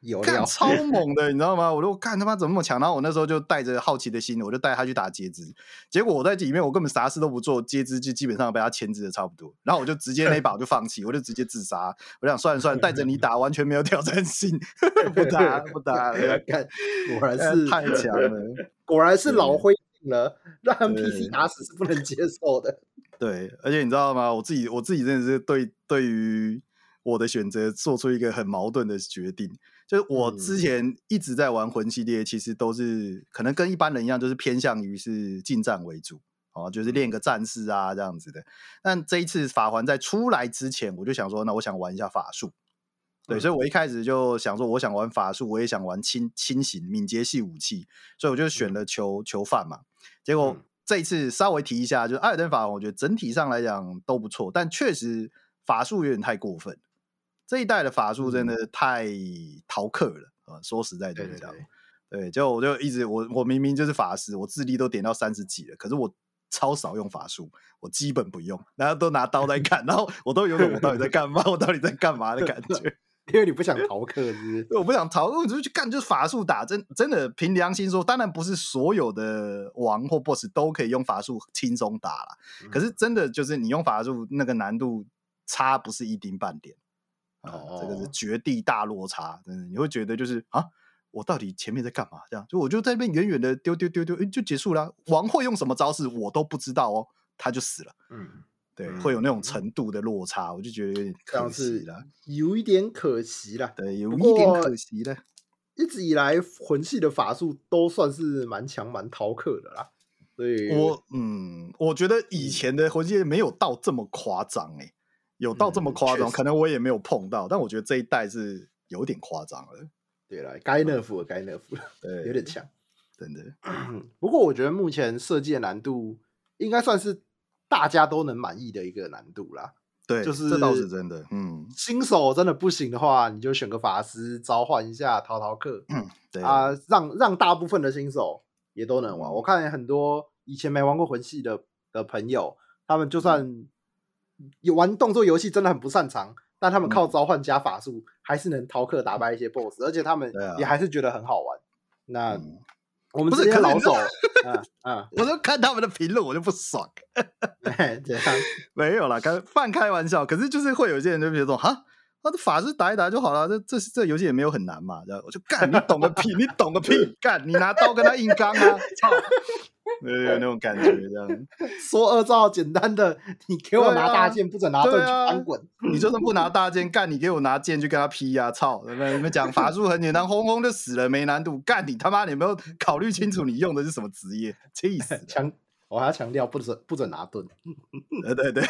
有看超 [LAUGHS] 猛的，你知道吗？我就看他妈怎么那么强，然后我那时候就带着好奇的心，我就带他去打截肢。结果我在里面，我根本啥事都不做，截肢就基本上被他牵制的差不多。然后我就直接那一把我就放弃，我就直接自杀。我想算了算了，带着你打完全没有挑战性，不 [LAUGHS] 打不打。看，果然是太强了，果然是老灰了，让 NPC 打死是不能接受的。[LAUGHS] 对，而且你知道吗？我自己我自己真的是对对于。我的选择做出一个很矛盾的决定，就是我之前一直在玩魂系列，其实都是可能跟一般人一样，就是偏向于是近战为主，哦，就是练个战士啊这样子的。但这一次法环在出来之前，我就想说，那我想玩一下法术，对，所以我一开始就想说，我想玩法术，我也想玩轻轻型敏捷系武器，所以我就选了囚囚犯嘛。结果这一次稍微提一下，就是艾尔登法王，我觉得整体上来讲都不错，但确实法术有点太过分。这一代的法术真的太逃课了啊！说实在的这样，对，就我就一直我我明明就是法师，我智力都点到三十几了，可是我超少用法术，我基本不用，然后都拿刀在砍，然后我都有种我到底在干嘛，我到底在干嘛的感觉，[LAUGHS] 因为你不想逃课是不是？[LAUGHS] 我不想逃，我就去干，就是法术打，真真的凭良心说，当然不是所有的王或 BOSS 都可以用法术轻松打了，可是真的就是你用法术那个难度差不是一丁半点。啊、哦，这个是绝地大落差，真的，你会觉得就是啊，我到底前面在干嘛？这样，就我就在那边远远的丢丢丢丢，就结束了。王会用什么招式，我都不知道哦，他就死了。嗯，对，嗯、会有那种程度的落差，我就觉得有点可惜了，有一点可惜了。对，有一点可惜了。一直以来，魂系的法术都算是蛮强、蛮逃课的啦。所以我嗯，我觉得以前的魂系没有到这么夸张哎。有到这么夸张、嗯，可能我也没有碰到，但我觉得这一代是有点夸张了。对了，该 nerf 了，该 nerf 了，对，有点强，真的。[COUGHS] 不过我觉得目前设计的难度应该算是大家都能满意的一个难度啦。对，就是这倒是真的。嗯，新手真的不行的话，你就选个法师召唤一下淘淘客。[CLEARS THROAT] 嗯，对啊，让让大部分的新手也都能玩。嗯、我看很多以前没玩过魂系的的朋友，他们就算、嗯。有玩动作游戏真的很不擅长，但他们靠召唤加法术、嗯、还是能逃课打败一些 BOSS，而且他们也还是觉得很好玩。啊、那、嗯、我们不是看老手，啊啊，我就看他们的评论，我就不爽。[LAUGHS] 这样 [LAUGHS] 没有啦，开半开玩笑。可是就是会有一些人就觉得说，哈，那这法师打一打就好了，这这这游戏也没有很难嘛。然后我就干，你懂个屁，你懂个屁，干，你拿刀跟他硬刚啊，操！有有那种感觉，这样 [LAUGHS] 说二照简单的，你给我拿大剑，不准拿盾去翻滚。你就算不拿大剑，干你给我拿剑去跟他劈呀！操！你们你们讲法术很简单，轰轰就死了，没难度。干你他妈！你有没有考虑清楚你用的是什么职业？气死！强，我还要强调，不准不准拿盾。对 [LAUGHS] 对对。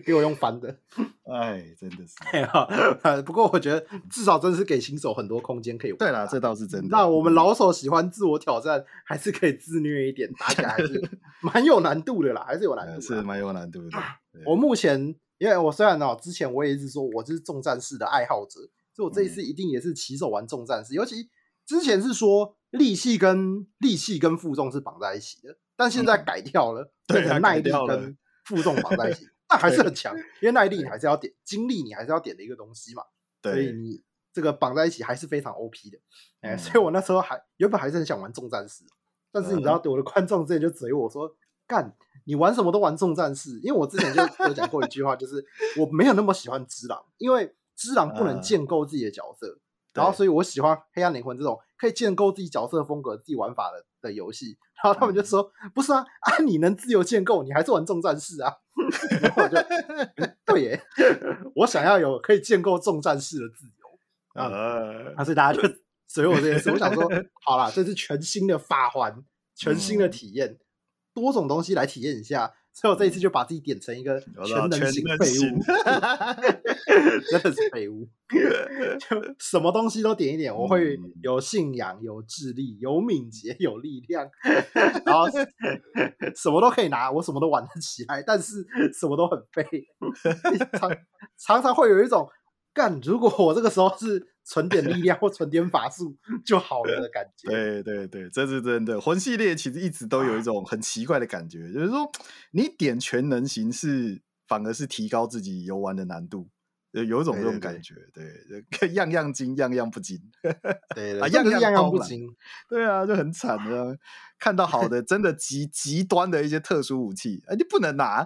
给我用翻的，[LAUGHS] 哎，真的是。不过我觉得至少真的是给新手很多空间可以玩。对啦，这倒是真的。那我们老手喜欢自我挑战，还是可以自虐一点，打起来还是 [LAUGHS] 蛮有难度的啦，还是有难度。是蛮有难度的。我目前，因为我虽然哦，之前我也一直说我是重战士的爱好者，所以我这一次一定也是起手玩重战士。尤其之前是说力气跟力气跟负重是绑在一起的，但现在改掉了，对，耐力跟负重绑在一起。那还是很强，因为耐力你还是要点，精力你还是要点的一个东西嘛。对，所以你这个绑在一起还是非常 OP 的。哎、嗯，所以我那时候还原本还是很想玩重战士，但是你知道，我的观众之前就怼我说：“干、嗯，你玩什么都玩重战士。”因为我之前就 [LAUGHS] 有讲过一句话，就是我没有那么喜欢只狼，因为只狼不能建构自己的角色，嗯、然后所以我喜欢黑暗灵魂这种可以建构自己角色风格、自己玩法的的游戏。然后他们就说：“嗯、不是啊，啊，你能自由建构，你还是玩重战士啊。[LAUGHS] ”然后我就对耶，[LAUGHS] 我想要有可以建构重战士的自由啊，啊，所以大家就随我这件事。我想说，好啦，这是全新的法环，全新的体验，多种东西来体验一下。所以我这一次就把自己点成一个全能型废物，[LAUGHS] 真的是废物，就什么东西都点一点。我会有信仰、有智力、有敏捷、有力量，然后什么都可以拿，我什么都玩得起来，但是什么都很废，[LAUGHS] 常常常会有一种。干！如果我这个时候是存点力量或存点法术就好了的感觉。对对对，这是真的。魂系列其实一直都有一种很奇怪的感觉，就是说你点全能型是反而是提高自己游玩的难度，有一种这种感觉。对样样精，样样不精。对 [LAUGHS] 对，啊，样样样样不精。对啊，就很惨的。看到好的，真的极极端的一些特殊武器，哎，你不能拿。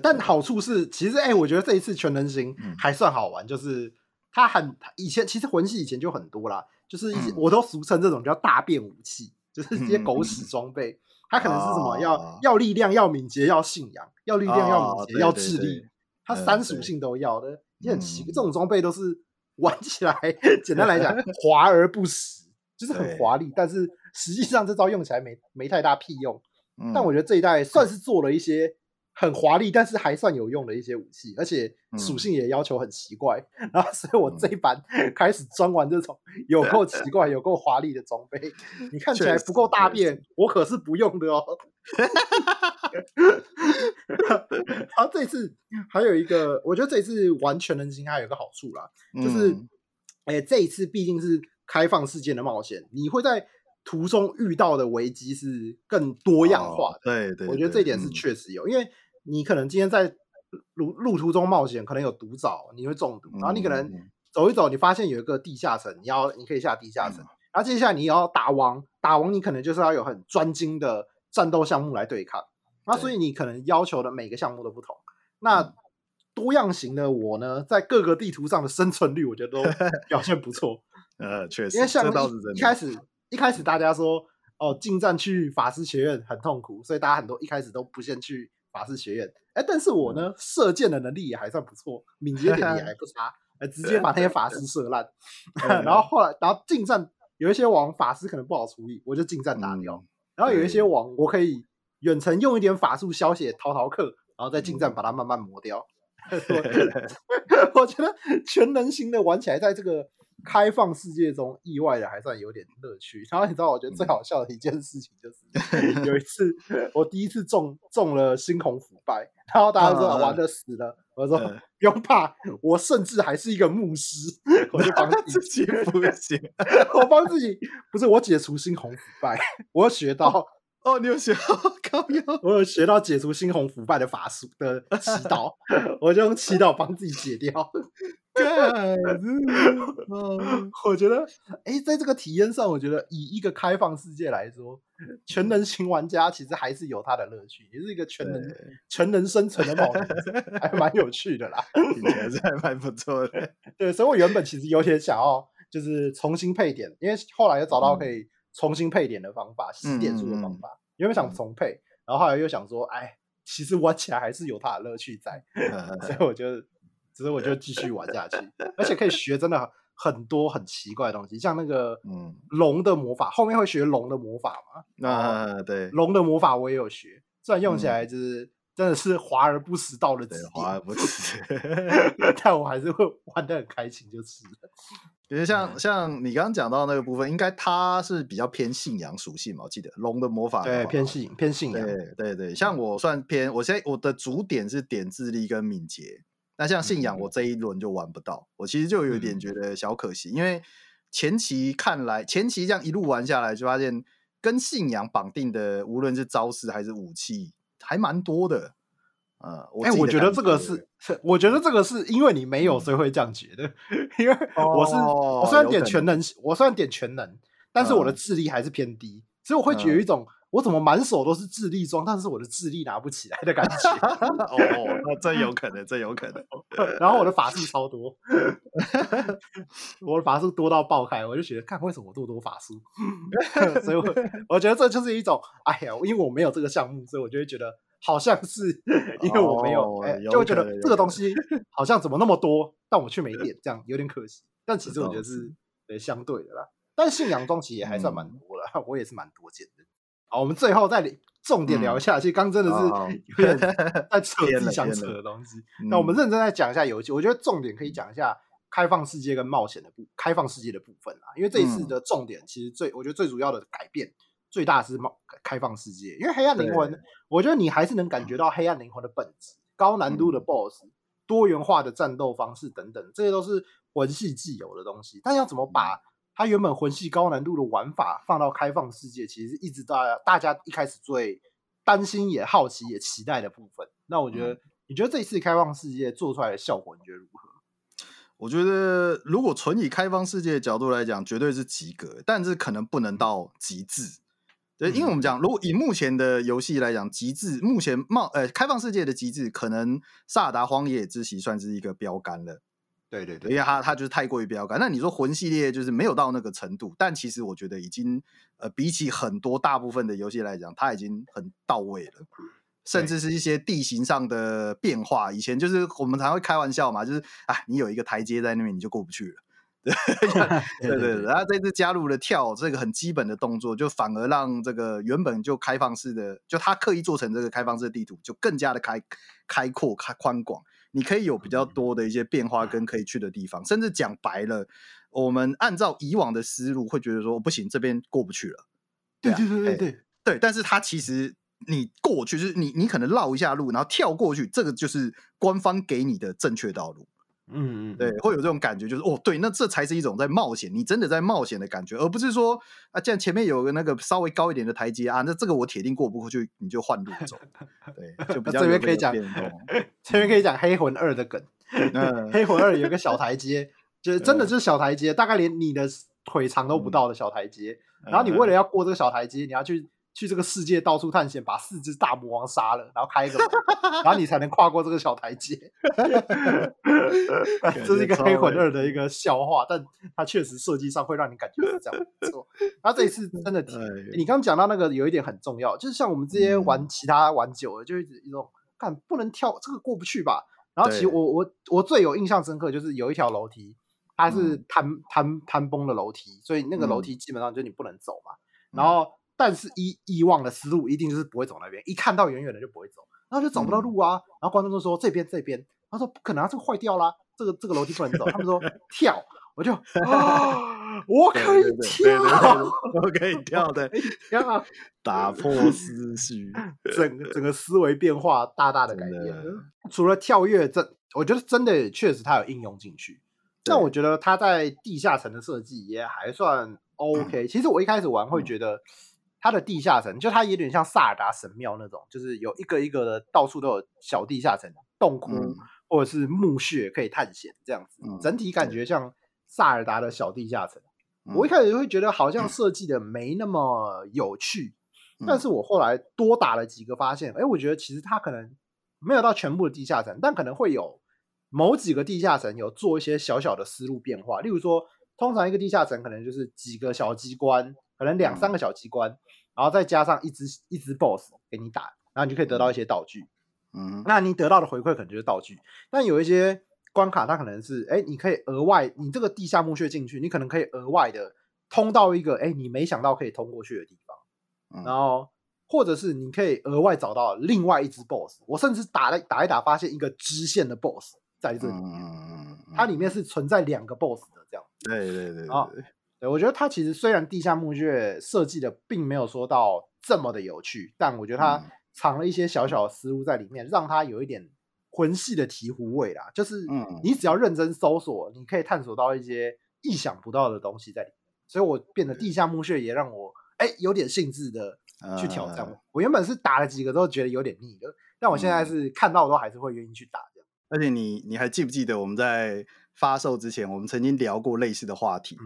但 [LAUGHS] 好处是，其实哎、欸，我觉得这一次全能型还算好玩，嗯、就是它很以前其实魂系以前就很多啦，就是一些、嗯、我都俗称这种叫大便武器，就是一些狗屎装备，它可能是什么要、哦、要力量、要敏捷、要信仰、要力量、要敏捷、要智力，它三属性都要的，也很奇怪。这种装备都是 [LAUGHS] 玩起来简单来讲 [LAUGHS] 华而不实，就是很华丽，但是实际上这招用起来没没太大屁用。但我觉得这一代算是做了一些。很华丽，但是还算有用的一些武器，而且属性也要求很奇怪。嗯、然后，所以我这一版 [LAUGHS] 开始专玩这种 [LAUGHS] 有够奇怪、有够华丽的装备。你看起来不够大便，我可是不用的哦。[LAUGHS] 然后这次还有一个，我觉得这一次玩全人形还有一个好处啦，就是，哎、嗯欸，这一次毕竟是开放世界的冒险，你会在途中遇到的危机是更多样化的。哦、对，对对，我觉得这一点是确实有，嗯、因为。你可能今天在路路途中冒险，可能有毒藻，你会中毒。然后你可能走一走，你发现有一个地下城，你要你可以下地下城。然后接下来你要打王，打王你可能就是要有很专精的战斗项目来对抗。那所以你可能要求的每个项目都不同。那多样型的我呢，在各个地图上的生存率，我觉得都 [LAUGHS] 表现不错。呃，确实，因为像一开始一开始大家说哦，近战去法师学院很痛苦，所以大家很多一开始都不先去。法师学院，哎、欸，但是我呢，射箭的能力也还算不错，敏捷点也还不差，[LAUGHS] 直接把那些法师射烂。[LAUGHS] 然后后来，然后近战有一些王法师可能不好处理，我就近战打掉。嗯、然后有一些王，我可以远程用一点法术消血逃逃课，然后再近战把它慢慢磨掉。[LAUGHS] 嗯、我觉得全能型的玩起来，在这个。开放世界中，意外的还算有点乐趣。然后你知道，我觉得最好笑的一件事情就是，[LAUGHS] 有一次我第一次中中了猩红腐败，[LAUGHS] 然后大家说玩的死了，我说不用怕，我甚至还是一个牧师，[LAUGHS] 我就帮自己。不行，我帮自己。不是我解除猩红腐败，我学到哦，你有学到高腰，我有学到解除猩红腐败的法术的祈祷，我就用祈祷帮自己解掉。[LAUGHS] [LAUGHS] 我觉得，哎、欸，在这个体验上，我觉得以一个开放世界来说，全能型玩家其实还是有他的乐趣，也是一个全能全能生存的冒险，还蛮有趣的啦，[LAUGHS] 听起来是还蛮不错的。对，所以我原本其实有点想要，就是重新配点，因为后来又找到可以重新配点的方法，洗、嗯、点数的方法，原本想重配，然后后来又想说，哎，其实玩起来还是有它的乐趣在，所以我觉得。只是我就继续玩下去，而且可以学真的很多很奇怪的东西，像那个嗯龙的魔法，后面会学龙的魔法嘛？啊，对，龙的魔法我也有学，虽然用起来就是真的是华而不实到了极点，华而不实，[LAUGHS] [LAUGHS] 但我还是会玩的很开心，就是。比如像像你刚刚讲到那个部分，应该它是比较偏信仰属性嘛？我记得龙的魔法对偏信偏信仰，对对对，像我算偏，我现在我的主点是点智力跟敏捷。那像信仰，我这一轮就玩不到，嗯、我其实就有点觉得小可惜，嗯、因为前期看来，前期这样一路玩下来，就发现跟信仰绑定的，无论是招式还是武器，还蛮多的。呃，哎、欸，我觉得这个是，我觉得这个是因为你没有，所以会这样觉得。嗯、因为我是，哦、我虽然点全能，我虽然点全能，但是我的智力还是偏低，嗯、所以我会觉得有一种我怎么满手都是智力装，但是我的智力拿不起来的感觉。[LAUGHS] 哦，那真有可能，真有可能。[LAUGHS] 然后我的法术超多，我的法术多到爆开，我就觉得看为什么我这么多法术？[LAUGHS] 所以我我觉得这就是一种，哎呀，因为我没有这个项目，所以我就会觉得好像是因为我没有，哎，就会觉得这个东西好像怎么那么多，但我却没点，这样有点可惜。但其实我觉得是对相对的啦。但信仰装其实也还算蛮多的，嗯、我也是蛮多见的。好，我们最后再重点聊一下，嗯、其实刚真的是有点在扯自己想扯的东西。那我们认真再讲一下游戏，我觉得重点可以讲一下开放世界跟冒险的部开放世界的部分啊。因为这一次的重点其实最，我觉得最主要的改变最大是冒开放世界。因为黑暗灵魂，我觉得你还是能感觉到黑暗灵魂的本质，高难度的 BOSS，多元化的战斗方式等等，这些都是魂系既有的东西。但要怎么把它原本魂系高难度的玩法放到开放世界，其实一直到大家一开始最担心、也好奇、也期待的部分。那我觉得，嗯、你觉得这一次开放世界做出来的效果，你觉得如何？我觉得，如果纯以开放世界的角度来讲，绝对是及格，但是可能不能到极致。对，因为我们讲，如果以目前的游戏来讲，极致目前冒呃开放世界的极致，可能《萨达荒野之息》算是一个标杆了。对对对，因为它它就是太过于标杆。那你说魂系列就是没有到那个程度，但其实我觉得已经呃比起很多大部分的游戏来讲，它已经很到位了。甚至是一些地形上的变化，以前就是我们常会开玩笑嘛，就是啊你有一个台阶在那边，你就过不去了。[LAUGHS] [LAUGHS] 对对对，然后这次加入了跳这个很基本的动作，就反而让这个原本就开放式的，就他刻意做成这个开放式的地图，就更加的开开阔、开宽广。你可以有比较多的一些变化跟可以去的地方，甚至讲白了，我们按照以往的思路会觉得说不行，这边过不去了。对对对对对对，但是它其实你过去就是你你可能绕一下路，然后跳过去，这个就是官方给你的正确道路。嗯嗯，对，会有这种感觉，就是哦，对，那这才是一种在冒险，你真的在冒险的感觉，而不是说啊，既然前面有个那个稍微高一点的台阶啊，那这个我铁定过不过去，你就换路走。[LAUGHS] 对，就比较这边可以讲，[LAUGHS] 这边可以讲黑魂二的梗。嗯，[LAUGHS] 黑魂二有个小台阶，就是真的就是小台阶，大概连你的腿长都不到的小台阶，然后你为了要过这个小台阶，你要去。去这个世界到处探险，把四只大魔王杀了，然后开一个门，然后你才能跨过这个小台阶。[LAUGHS] 这是一个黑魂二的一个笑话，但它确实设计上会让你感觉是这样。没错，然后这一次真的，[LAUGHS] 你刚刚讲到那个有一点很重要，就是像我们这些玩其他玩久了，就一直一种看不能跳这个过不去吧。然后其实我我我最有印象深刻就是有一条楼梯，它是坍坍坍崩的楼梯，所以那个楼梯基本上就你不能走嘛。然后。但是以以往的思路一定就是不会走那边，一看到远远的就不会走，然后就找不到路啊。然后观众就说这边这边，他说不可能啊，这个坏掉啦，这个这个楼梯不能走。他们说跳，我就啊，我可以跳，我可以跳的，跳，打破思绪，整个整个思维变化大大的改变。除了跳跃，这我觉得真的确实它有应用进去。但我觉得它在地下层的设计也还算 OK。其实我一开始玩会觉得。它的地下层就它有点像萨尔达神庙那种，就是有一个一个的，到处都有小地下层、洞窟或者是墓穴可以探险这样子，整体感觉像萨尔达的小地下层。我一开始会觉得好像设计的没那么有趣，但是我后来多打了几个，发现，哎，我觉得其实它可能没有到全部的地下层，但可能会有某几个地下层有做一些小小的思路变化，例如说，通常一个地下层可能就是几个小机关。可能两三个小机关，嗯、然后再加上一只一只 BOSS 给你打，然后你就可以得到一些道具。嗯，那你得到的回馈可能就是道具。但有一些关卡，它可能是，哎，你可以额外，你这个地下墓穴进去，你可能可以额外的通到一个，哎，你没想到可以通过去的地方。嗯、然后，或者是你可以额外找到另外一只 BOSS。我甚至打了打一打，发现一个支线的 BOSS 在这里面，嗯、它里面是存在两个 BOSS 的这样。对对对对，对。我觉得它其实虽然地下墓穴设计的并没有说到这么的有趣，但我觉得它藏了一些小小的思路在里面，让它有一点魂系的醍醐味啦。就是，你只要认真搜索，你可以探索到一些意想不到的东西在里面。所以我变得地下墓穴也让我哎有点兴致的去挑战。我原本是打了几个都觉得有点腻的，但我现在是看到都还是会愿意去打这样。而且你你还记不记得我们在发售之前，我们曾经聊过类似的话题？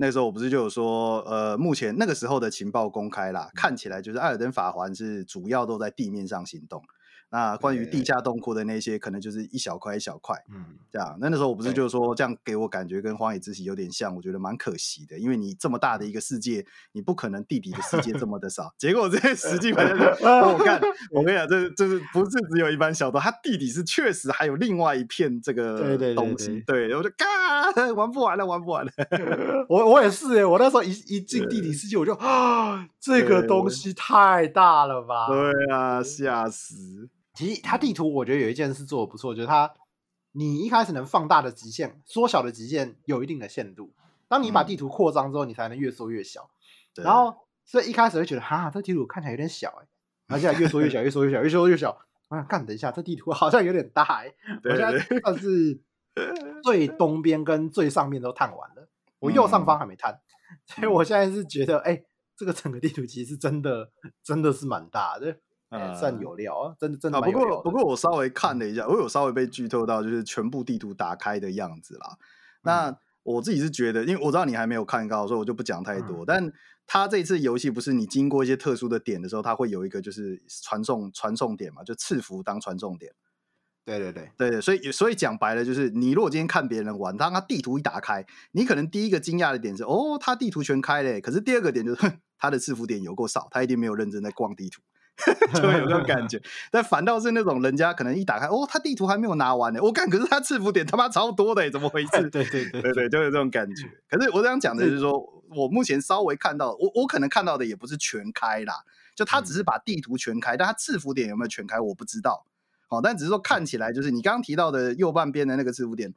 那时候我不是就有说，呃，目前那个时候的情报公开啦，看起来就是艾尔登法环是主要都在地面上行动。那关于地下洞窟的那些，可能就是一小块一小块，嗯，这样。那那时候我不是就是说，这样给我感觉跟荒野之息有点像，我觉得蛮可惜的，因为你这么大的一个世界，你不可能地底的世界这么的少。结果这些实际反正 [LAUGHS] 我看，我跟你讲，这这是不是只有一般小洞？它地底是确实还有另外一片这个东西。对，对，对，对，对，然后就嘎，玩不完了，玩不完了。[LAUGHS] 我我也是哎，我那时候一一进地底世界，我就啊，这个东西太大了吧？对啊，吓死。其实它地图我觉得有一件事做的不错，就是它你一开始能放大的极限、缩小的极限有一定的限度。当你把地图扩张之后，你才能越缩越小。嗯、然后所以一开始会觉得哈，这地图看起来有点小哎，然后现在越缩越小，越缩越小，越缩越小。我想干，等一下，这地图好像有点大哎。我现在算是 [LAUGHS] 最东边跟最上面都探完了，我右上方还没探，嗯、所以我现在是觉得哎，这个整个地图其实真的真的是蛮大的。嗯，算有料啊，真的真的，啊。不过不过我稍微看了一下，我有稍微被剧透到，就是全部地图打开的样子啦。那我自己是觉得，因为我知道你还没有看到，所以我就不讲太多。嗯、但他这次游戏不是你经过一些特殊的点的时候，他会有一个就是传送传送点嘛，就赐福当传送点。对对对对对，所以所以讲白了就是，你如果今天看别人玩，当他地图一打开，你可能第一个惊讶的点是，哦，他地图全开嘞。可是第二个点就是，哼，他的赐福点有够少，他一定没有认真在逛地图。[LAUGHS] 就会有这种感觉，[LAUGHS] 但反倒是那种人家可能一打开，哦，他地图还没有拿完呢，我看，可是他赐福点他妈超多的，怎么回事？[LAUGHS] 对对对对对，就有这种感觉。可是我这样讲的就是说，我目前稍微看到，我我可能看到的也不是全开啦，就他只是把地图全开，但他赐福点有没有全开我不知道。好，但只是说看起来就是你刚刚提到的右半边的那个赐福点，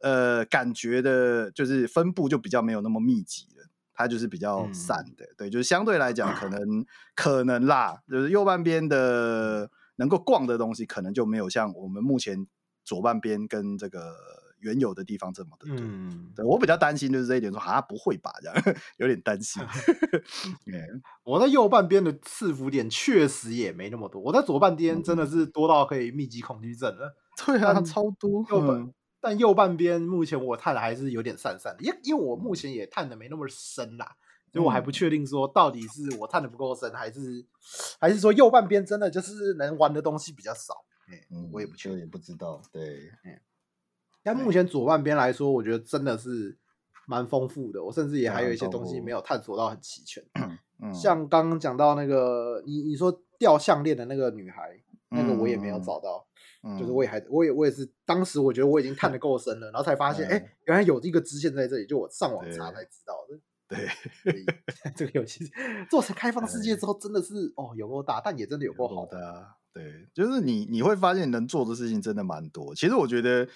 呃，感觉的就是分布就比较没有那么密集了。它就是比较散的，嗯、对，就是相对来讲，[CLEARS THROAT] 可能可能啦，就是右半边的能够逛的东西，可能就没有像我们目前左半边跟这个原有的地方这么的多。嗯，对，我比较担心就是这一点，说啊，不会吧，这样 [LAUGHS] 有点担心。[LAUGHS] [LAUGHS] 我在右半边的赐福点确实也没那么多，我在左半边真的是多到可以密集恐惧症了。对啊，超多。右半嗯但右半边目前我探的还是有点散散的，因因为我目前也探的没那么深啦，所以我还不确定说到底是我探的不够深，还是还是说右半边真的就是能玩的东西比较少。嗯，我也不确定，也不知道。对，嗯。但目前左半边来说，我觉得真的是蛮丰富的。我甚至也还有一些东西没有探索到很齐全。[CLEARS THROAT] 嗯，像刚刚讲到那个你你说掉项链的那个女孩，那个我也没有找到。就是我也还，我也我也是，当时我觉得我已经探得够深了，然后才发现，哎、[LAUGHS] 欸，原来有一个支线在这里，就我上网查才知道的。对，[LAUGHS] 这个游戏做成开放世界之后，真的是哦，有够大，但也真的有够好的啊。对，就是你你会发现能做的事情真的蛮多。其实我觉得，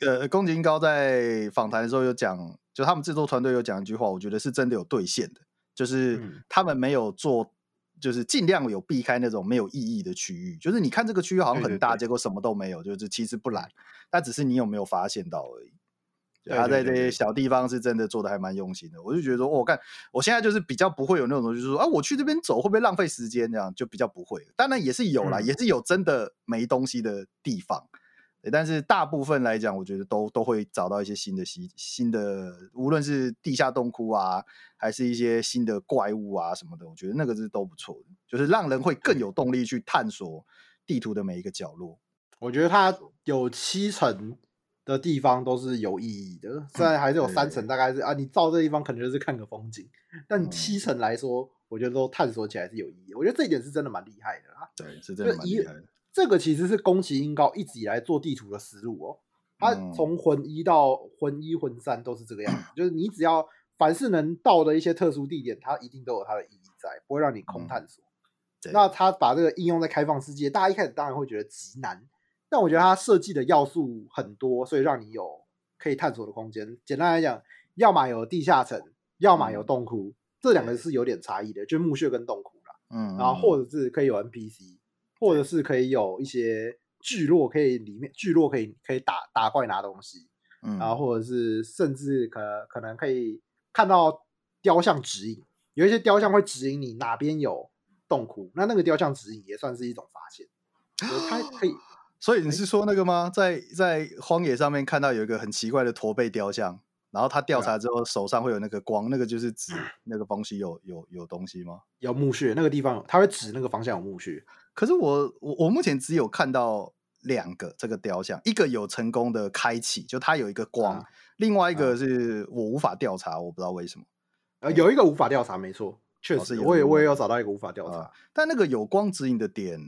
呃，宫崎英高在访谈的时候有讲，就他们制作团队有讲一句话，我觉得是真的有兑现的，就是他们没有做。就是尽量有避开那种没有意义的区域，就是你看这个区域好像很大，结果什么都没有，就是其实不然，但只是你有没有发现到而已。他在这些小地方是真的做的还蛮用心的，我就觉得说，我看我现在就是比较不会有那种东西，就是说啊，我去这边走会不会浪费时间？这样就比较不会。当然也是有啦，也是有真的没东西的地方。但是大部分来讲，我觉得都都会找到一些新的新新的，无论是地下洞窟啊，还是一些新的怪物啊什么的，我觉得那个是都不错的，就是让人会更有动力去探索地图的每一个角落。我觉得它有七成的地方都是有意义的，虽然还是有三成大概是、嗯、啊，你照这地方可能就是看个风景，但七成来说，我觉得都探索起来是有意义。我觉得这一点是真的蛮厉害的啦。对，是真的蛮厉害的。这个其实是宫崎英高一直以来做地图的思路哦，他从魂一到魂一魂三都是这个样子，嗯、就是你只要凡是能到的一些特殊地点，它一定都有它的意义在，不会让你空探索。嗯、那他把这个应用在开放世界，大家一开始当然会觉得极难，但我觉得他设计的要素很多，所以让你有可以探索的空间。简单来讲，要么有地下城，要么有洞窟，嗯、这两个是有点差异的，就是墓穴跟洞窟啦。嗯，然后或者是可以有 NPC。或者是可以有一些聚落，可以里面聚落可以可以打打怪拿东西，嗯，然后或者是甚至可可能可以看到雕像指引，有一些雕像会指引你哪边有洞窟，那那个雕像指引也算是一种发现，它可以。[LAUGHS] 所以你是说那个吗？在在荒野上面看到有一个很奇怪的驼背雕像，然后他调查之后手上会有那个光，那个就是指那个东西有有有东西吗？有墓穴，那个地方他会指那个方向有墓穴。可是我我我目前只有看到两个这个雕像，一个有成功的开启，就它有一个光；啊、另外一个是我无法调查，我不知道为什么。呃，有一个无法调查，没错，确实，我也我也有找到一个无法调查、啊。但那个有光指引的点，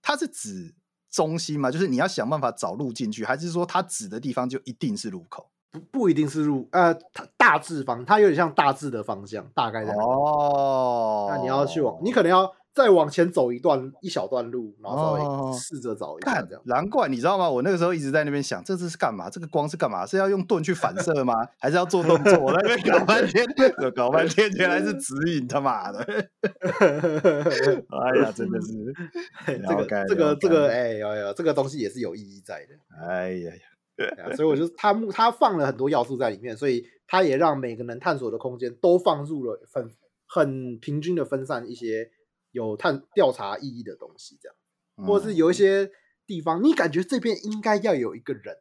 它是指中心吗？就是你要想办法找路进去，还是说它指的地方就一定是路口？不不一定是路，呃，它大致方，它有点像大致的方向，大概在哦。那你要去往，你可能要。再往前走一段一小段路，然后稍微试着找一下这样。难怪你知道吗？我那个时候一直在那边想，这次是干嘛？这个光是干嘛？是要用盾去反射吗？还是要做动作？我在那边搞半天，[LAUGHS] 搞半天，原来是指引他妈的！[LAUGHS] 哎呀，真的是 [LAUGHS] 这个这个这个哎呀呀，这个东西也是有意义在的。哎呀呀，所以我就他他放了很多要素在里面，所以他也让每个能探索的空间都放入了很很平均的分散一些。有探调查意义的东西，这样，或者是有一些地方，你感觉这边应该要有一个人，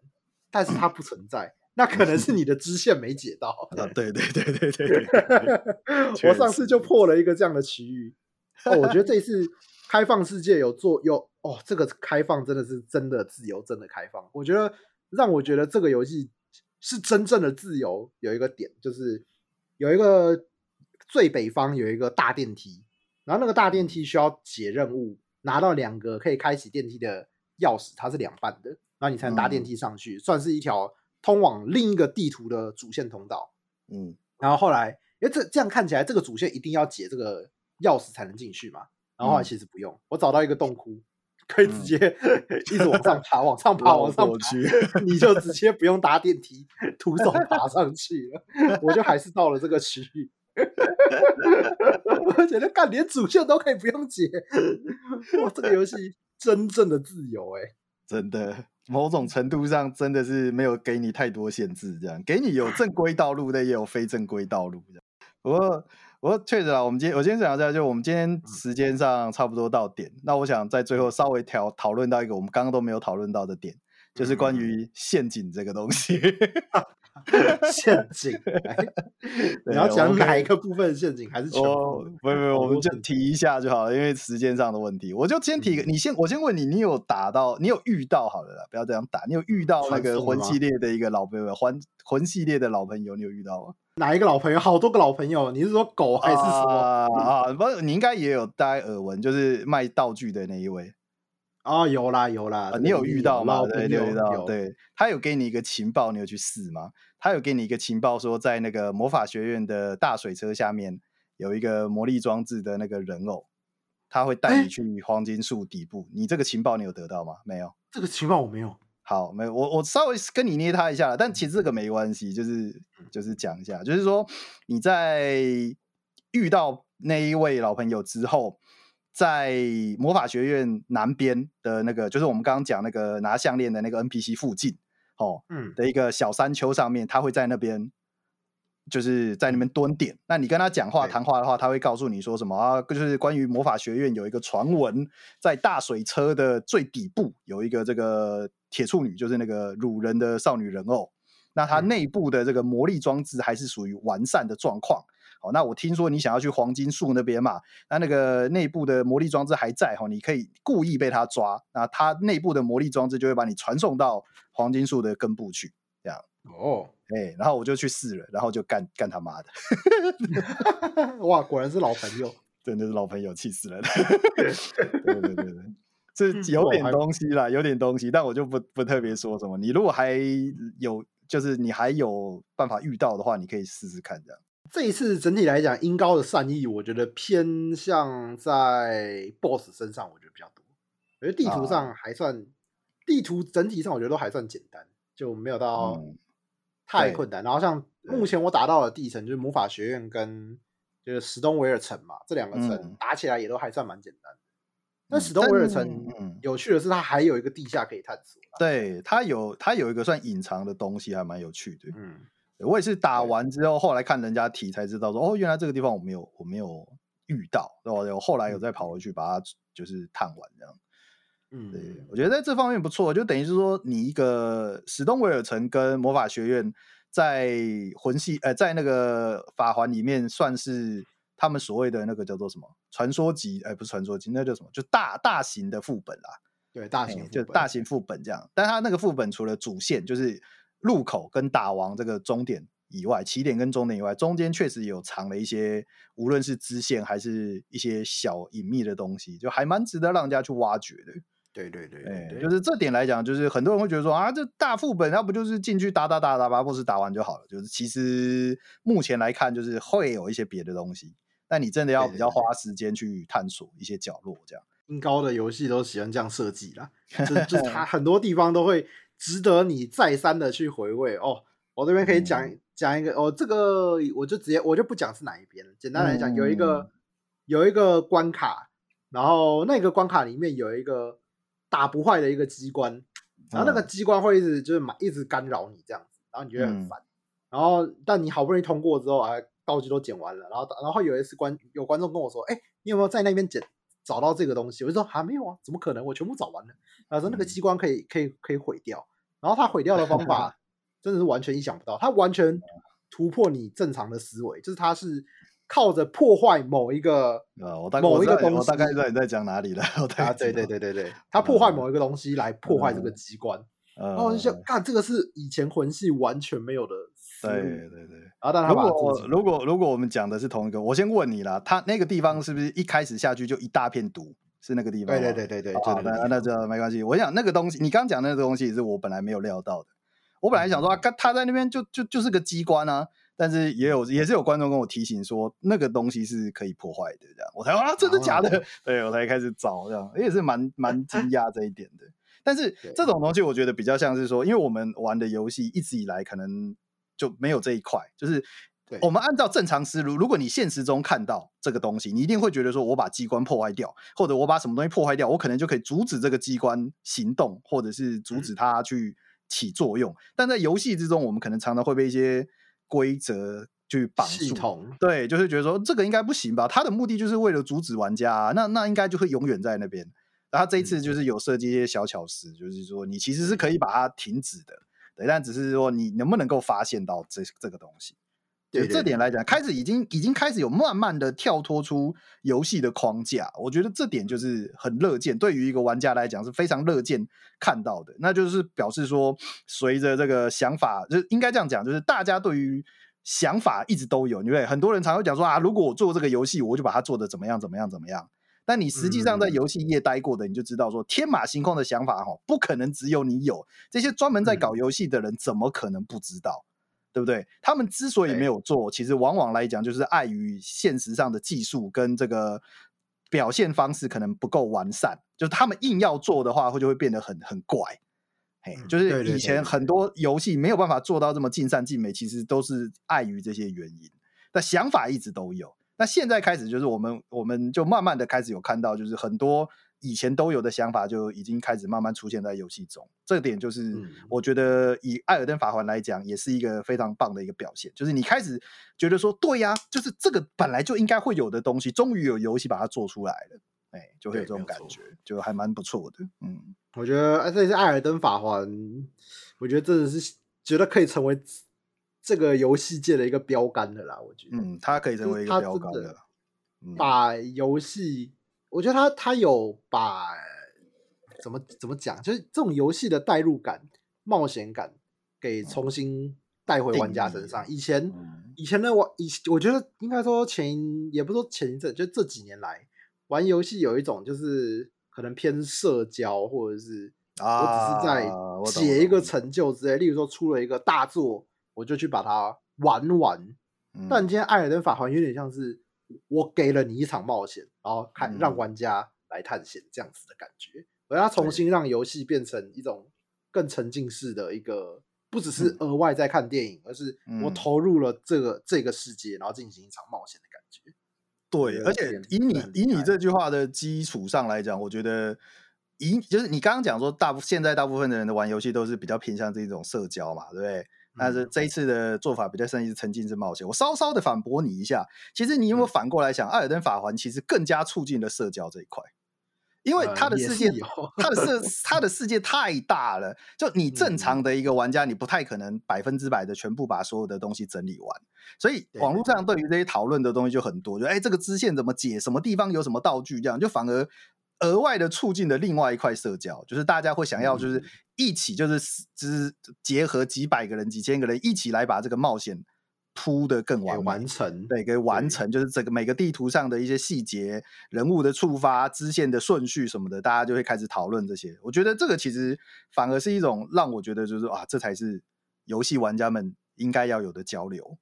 但是他不存在，那可能是你的支线没解到。[LAUGHS] 啊，对对对对对，[LAUGHS] 我上次就破了一个这样的区域。哦，我觉得这一次 [LAUGHS] 开放世界有做有哦，这个开放真的是真的自由，真的开放。我觉得让我觉得这个游戏是真正的自由。有一个点就是有一个最北方有一个大电梯。然后那个大电梯需要解任务，拿到两个可以开启电梯的钥匙，它是两半的，然后你才能搭电梯上去，嗯、算是一条通往另一个地图的主线通道。嗯，然后后来，因为这这样看起来，这个主线一定要解这个钥匙才能进去嘛。然后后来其实不用，我找到一个洞窟，可以直接、嗯、[LAUGHS] 一直往上爬，往上爬，往上爬，[LAUGHS] 你就直 [LAUGHS] 接不用搭电梯，徒手爬上去了。我就还是到了这个区域。[LAUGHS] 我觉得干连主线都可以不用解，哇！这个游戏真正的自由哎、欸，真的，某种程度上真的是没有给你太多限制，这样给你有正规道路的，也有非正规道路。不过，不过确实啊，我们今天我今天想讲，就我们今天时间上差不多到点，那我想在最后稍微讨讨论到一个我们刚刚都没有讨论到的点，就是关于陷阱这个东西。[LAUGHS] [LAUGHS] 陷阱，你要讲哪一个部分陷阱，还是全部？不不不，我们就提一下就好了，因为时间上的问题。我就先提一个，你先，我先问你，你有打到，你有遇到好了啦，不要这样打。你有遇到那个魂系列的一个老朋友，魂魂系列的老朋友，你有遇到吗？[LAUGHS] 哪一个老朋友？好多个老朋友，你是说狗还是什么啊？不是，你应该也有大概耳闻，就是卖道具的那一位。哦，有啦有啦，你有遇到吗？对，你有遇到。对，他有给你一个情报，你有去试吗？他有给你一个情报，说在那个魔法学院的大水车下面有一个魔力装置的那个人偶，他会带你去黄金树底部。你这个情报你有得到吗？没有，这个情报我没有。好，没有，我我稍微跟你捏他一下了，但其实这个没关系，就是就是讲一下，就是说你在遇到那一位老朋友之后。在魔法学院南边的那个，就是我们刚刚讲那个拿项链的那个 NPC 附近，哦，嗯，的一个小山丘上面，他会在那边，就是在那边蹲点。那你跟他讲话谈话的话，他会告诉你说什么啊？就是关于魔法学院有一个传闻，在大水车的最底部有一个这个铁处女，就是那个鲁人的少女人偶。那它内部的这个魔力装置还是属于完善的状况。好，那我听说你想要去黄金树那边嘛？那那个内部的魔力装置还在哈，你可以故意被他抓，那他内部的魔力装置就会把你传送到黄金树的根部去，这样。哦，哎，然后我就去试了，然后就干干他妈的！[LAUGHS] [LAUGHS] 哇，果然是老朋友，[LAUGHS] 真的是老朋友，气死了！对对对对，这有点东西啦，有点东西，但我就不不特别说什么。你如果还有，就是你还有办法遇到的话，你可以试试看这样。这一次整体来讲，音高的善意，我觉得偏向在 BOSS 身上，我觉得比较多。我觉得地图上还算，啊、地图整体上我觉得都还算简单，就没有到太困难。嗯、然后像目前我打到的地层，就是魔法学院跟就是史东维尔城嘛，这两个城打起来也都还算蛮简单。但史东维尔城有趣的是，它还有一个地下可以探索。对，它有它有一个算隐藏的东西，还蛮有趣的。嗯。我也是打完之后，后来看人家提才知道说，哦，原来这个地方我没有，我没有遇到，对吧？我后来有再跑回去把它就是探完这样。嗯，对，我觉得在这方面不错，就等于是说，你一个史东维尔城跟魔法学院在魂系呃，在那个法环里面算是他们所谓的那个叫做什么传说级，哎，不是传说级，那叫什么？就大大型的副本啦。对，大型就大型副本这样。但他那个副本除了主线就是入口跟打王这个终点以外，起点跟终点以外，中间确实有藏了一些，无论是支线还是一些小隐秘的东西，就还蛮值得让人家去挖掘的。对对对，对，对，欸，就是这点来讲，就是很多人会觉得说啊，这大副本，要不就是进去打打打打把 BOSS 打完就好了。就是其实目前来看，就是会有一些别的东西，但你真的要比较花时间去探索一些角落，这样。音高的游戏都喜欢这样设计啦，[LAUGHS] 就就是它很多地方都会值得你再三的去回味哦。我这边可以讲讲、嗯、一个，哦，这个我就直接我就不讲是哪一边了。简单来讲，有一个、嗯、有一个关卡，然后那个关卡里面有一个。打不坏的一个机关，然后那个机关会一直就是一直干扰你这样子，然后你觉得很烦，嗯、然后但你好不容易通过之后，啊，道具都捡完了，然后然后有一次观有观众跟我说，哎，你有没有在那边捡找到这个东西？我就说还没有啊，怎么可能？我全部找完了。然后说那个机关可以可以可以毁掉，然后他毁掉的方法 [LAUGHS] 真的是完全意想不到，他完全突破你正常的思维，就是他是。靠着破坏某一个呃，我大某一个东西，我大概知道你在讲哪里了。啊，对对对对对，他破坏某一个东西来破坏这个机关，嗯、然后我就想，看、嗯、这个是以前魂系完全没有的思路。对对对。然后但他把如果如果如果我们讲的是同一个，我先问你啦，他那个地方是不是一开始下去就一大片毒？是那个地方？对对对对对。好，那那这没关系。我想那个东西，你刚讲那个东西是我本来没有料到的。我本来想说，啊，他在那边就就就是个机关啊。但是也有也是有观众跟我提醒说，那个东西是可以破坏的，这样我才啊，真的假的？哦、[LAUGHS] 对我才开始找这样，也是蛮蛮惊讶这一点的。但是这种东西我觉得比较像是说，因为我们玩的游戏一直以来可能就没有这一块，就是我们按照正常思路，如果你现实中看到这个东西，你一定会觉得说，我把机关破坏掉，或者我把什么东西破坏掉，我可能就可以阻止这个机关行动，或者是阻止它去起作用。嗯、但在游戏之中，我们可能常常会被一些规则去绑系统，对，就是觉得说这个应该不行吧？他的目的就是为了阻止玩家、啊，那那应该就会永远在那边。然后这一次就是有设计一些小巧思，嗯、就是说你其实是可以把它停止的，对，但只是说你能不能够发现到这这个东西。对，这点来讲，开始已经已经开始有慢慢的跳脱出游戏的框架，我觉得这点就是很乐见，对于一个玩家来讲是非常乐见看到的。那就是表示说，随着这个想法，就应该这样讲，就是大家对于想法一直都有，因为很多人常会讲说啊，如果我做这个游戏，我就把它做的怎么样怎么样怎么样。但你实际上在游戏业待过的，你就知道说，天马行空的想法哈，不可能只有你有，这些专门在搞游戏的人怎么可能不知道？对不对？他们之所以没有做，其实往往来讲就是碍于现实上的技术跟这个表现方式可能不够完善。就是他们硬要做的话，会就会变得很很怪。嘿，就是以前很多游戏没有办法做到这么尽善尽美，其实都是碍于这些原因。但想法一直都有。那现在开始，就是我们我们就慢慢的开始有看到，就是很多。以前都有的想法就已经开始慢慢出现在游戏中，这点就是我觉得以《艾尔登法环》来讲，也是一个非常棒的一个表现。就是你开始觉得说，对呀，就是这个本来就应该会有的东西，终于有游戏把它做出来了，哎，就会有这种感觉，就还蛮不错的。嗯，我觉得这是《艾尔登法环》，我觉得真的是觉得可以成为这个游戏界的一个标杆的啦。我觉得，嗯，它可以成为一个标杆的，把游戏。我觉得他他有把怎么怎么讲，就是这种游戏的代入感、冒险感给重新带回玩家身上。以前以前的我以我觉得应该说前也不说前一阵，就这几年来玩游戏有一种就是可能偏社交，或者是我只是在解一个成就之类。例如说出了一个大作，我就去把它玩完。但今天《艾尔登法环》有点像是。我给了你一场冒险，然后看让玩家来探险这样子的感觉，我要重新让游戏变成一种更沉浸式的一个，不只是额外在看电影，而是我投入了这个这个世界，然后进行一场冒险的感觉。对，而且以你以你这。句话的基础上来讲，我觉得以就是你刚刚讲说，大部现在大部分的人的玩游戏都是比较偏向这种社交嘛，对不对？但是这一次的做法比较像是沉浸式冒险。我稍稍的反驳你一下，其实你有没有反过来想，《艾尔登法环》其实更加促进了社交这一块？因为他的世界，呃、他的世，他的世界太大了。就你正常的一个玩家，你不太可能百分之百的全部把所有的东西整理完。所以网络上对于这些讨论的东西就很多，就哎，这个支线怎么解？什么地方有什么道具？这样就反而额外的促进了另外一块社交，就是大家会想要就是一起就是就是结合几百个人、几千个人一起来把这个冒险。铺的更完完成，对，可以完成，就是这个每个地图上的一些细节、人物的触发、支线的顺序什么的，大家就会开始讨论这些。我觉得这个其实反而是一种让我觉得就是啊，这才是游戏玩家们应该要有的交流，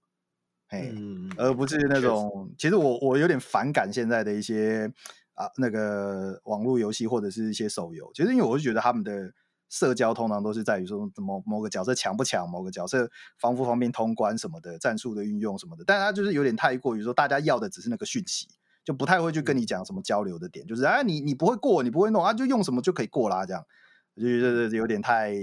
哎、嗯，而不是那种。其实我我有点反感现在的一些啊那个网络游戏或者是一些手游，其实因为我是觉得他们的。社交通常都是在于说某某个角色强不强，某个角色方不方便通关什么的，战术的运用什么的，但他就是有点太过于说，大家要的只是那个讯息，就不太会去跟你讲什么交流的点，就是啊，你你不会过，你不会弄啊，就用什么就可以过啦，这样，我觉得有点太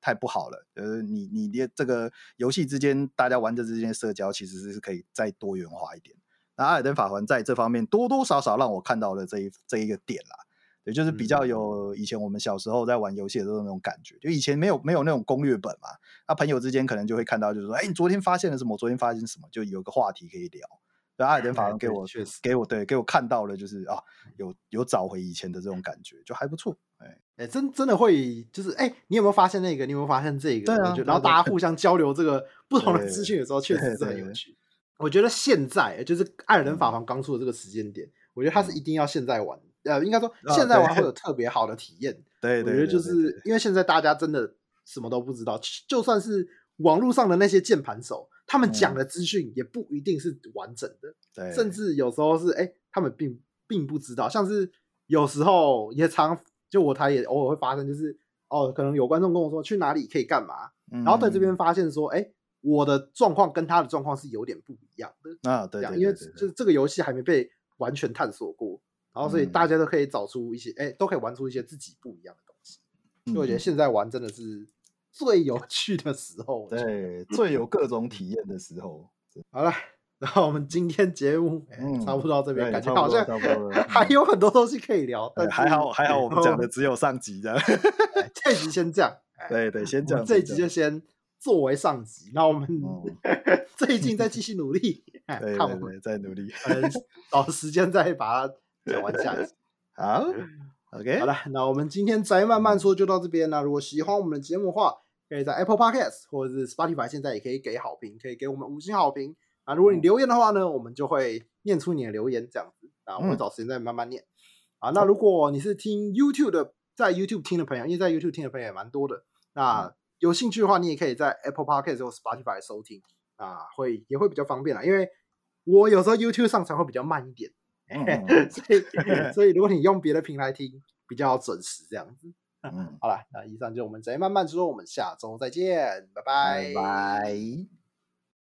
太不好了。呃，你你的这个游戏之间，大家玩的之间社交其实是可以再多元化一点。那《艾尔登法环》在这方面多多少少让我看到了这一这一个点啦。也就是比较有以前我们小时候在玩游戏的时候那种感觉，就以前没有没有那种攻略本嘛，那朋友之间可能就会看到，就是说，哎，你昨天发现了什么？昨天发现什么？就有个话题可以聊。所以艾尔登法环 [LAUGHS] 给我确实给我对给我看到了，就是啊，有有找回以前的这种感觉，就还不错。哎哎，真真的会就是哎，你有没有发现那个？你有没有发现这个？对啊。然后大家互相交流这个不同的资讯的时候，确实是很有趣。我觉得现在就是艾尔登法环刚出的这个时间点，我觉得它是一定要现在玩。呃，应该说现在玩会有特别好的体验。[LAUGHS] 对，我觉得就是因为现在大家真的什么都不知道，就算是网络上的那些键盘手，他们讲的资讯也不一定是完整的。对，甚至有时候是哎，他们并并不知道。像是有时候也常就我台也偶尔会发生，就是哦，可能有观众跟我说去哪里可以干嘛，然后在这边发现说，哎，我的状况跟他的状况是有点不一样的啊。对，因为就是这个游戏还没被完全探索过。然后，所以大家都可以找出一些，哎、嗯，都可以玩出一些自己不一样的东西。所以我觉得现在玩真的是 [LAUGHS] 最有趣的时候，对，最有各种体验的时候。[LAUGHS] 好了，然后我们今天节目、嗯、差不多到这边，感觉好像 [LAUGHS] 还有很多东西可以聊。但还好，还好我们讲的只有上集这样。这集先这样，对对，先讲。这一集就先作为上级，那我们、嗯、[LAUGHS] 最近再继续努力，[LAUGHS] 看我们再努力，找时间再把它。讲完下集，[LAUGHS] 好，OK，好了，那我们今天宅慢慢说就到这边。那如果喜欢我们的节目的话，可以在 Apple Podcast 或者是 Spotify，现在也可以给好评，可以给我们五星好评。那如果你留言的话呢，我们就会念出你的留言，这样子。啊我们找时间再慢慢念。啊、嗯，那如果你是听 YouTube 的，在 YouTube 听的朋友，因为在 YouTube 听的朋友也蛮多的，那有兴趣的话，你也可以在 Apple Podcast 或 Spotify 收听，啊，会也会比较方便啦。因为我有时候 YouTube 上传会比较慢一点。[LAUGHS] 所以，所以如果你用别的平台听，比较准时这样子。嗯，好了，那以上就是我们宅慢慢说，我们下周再见，拜拜。拜拜。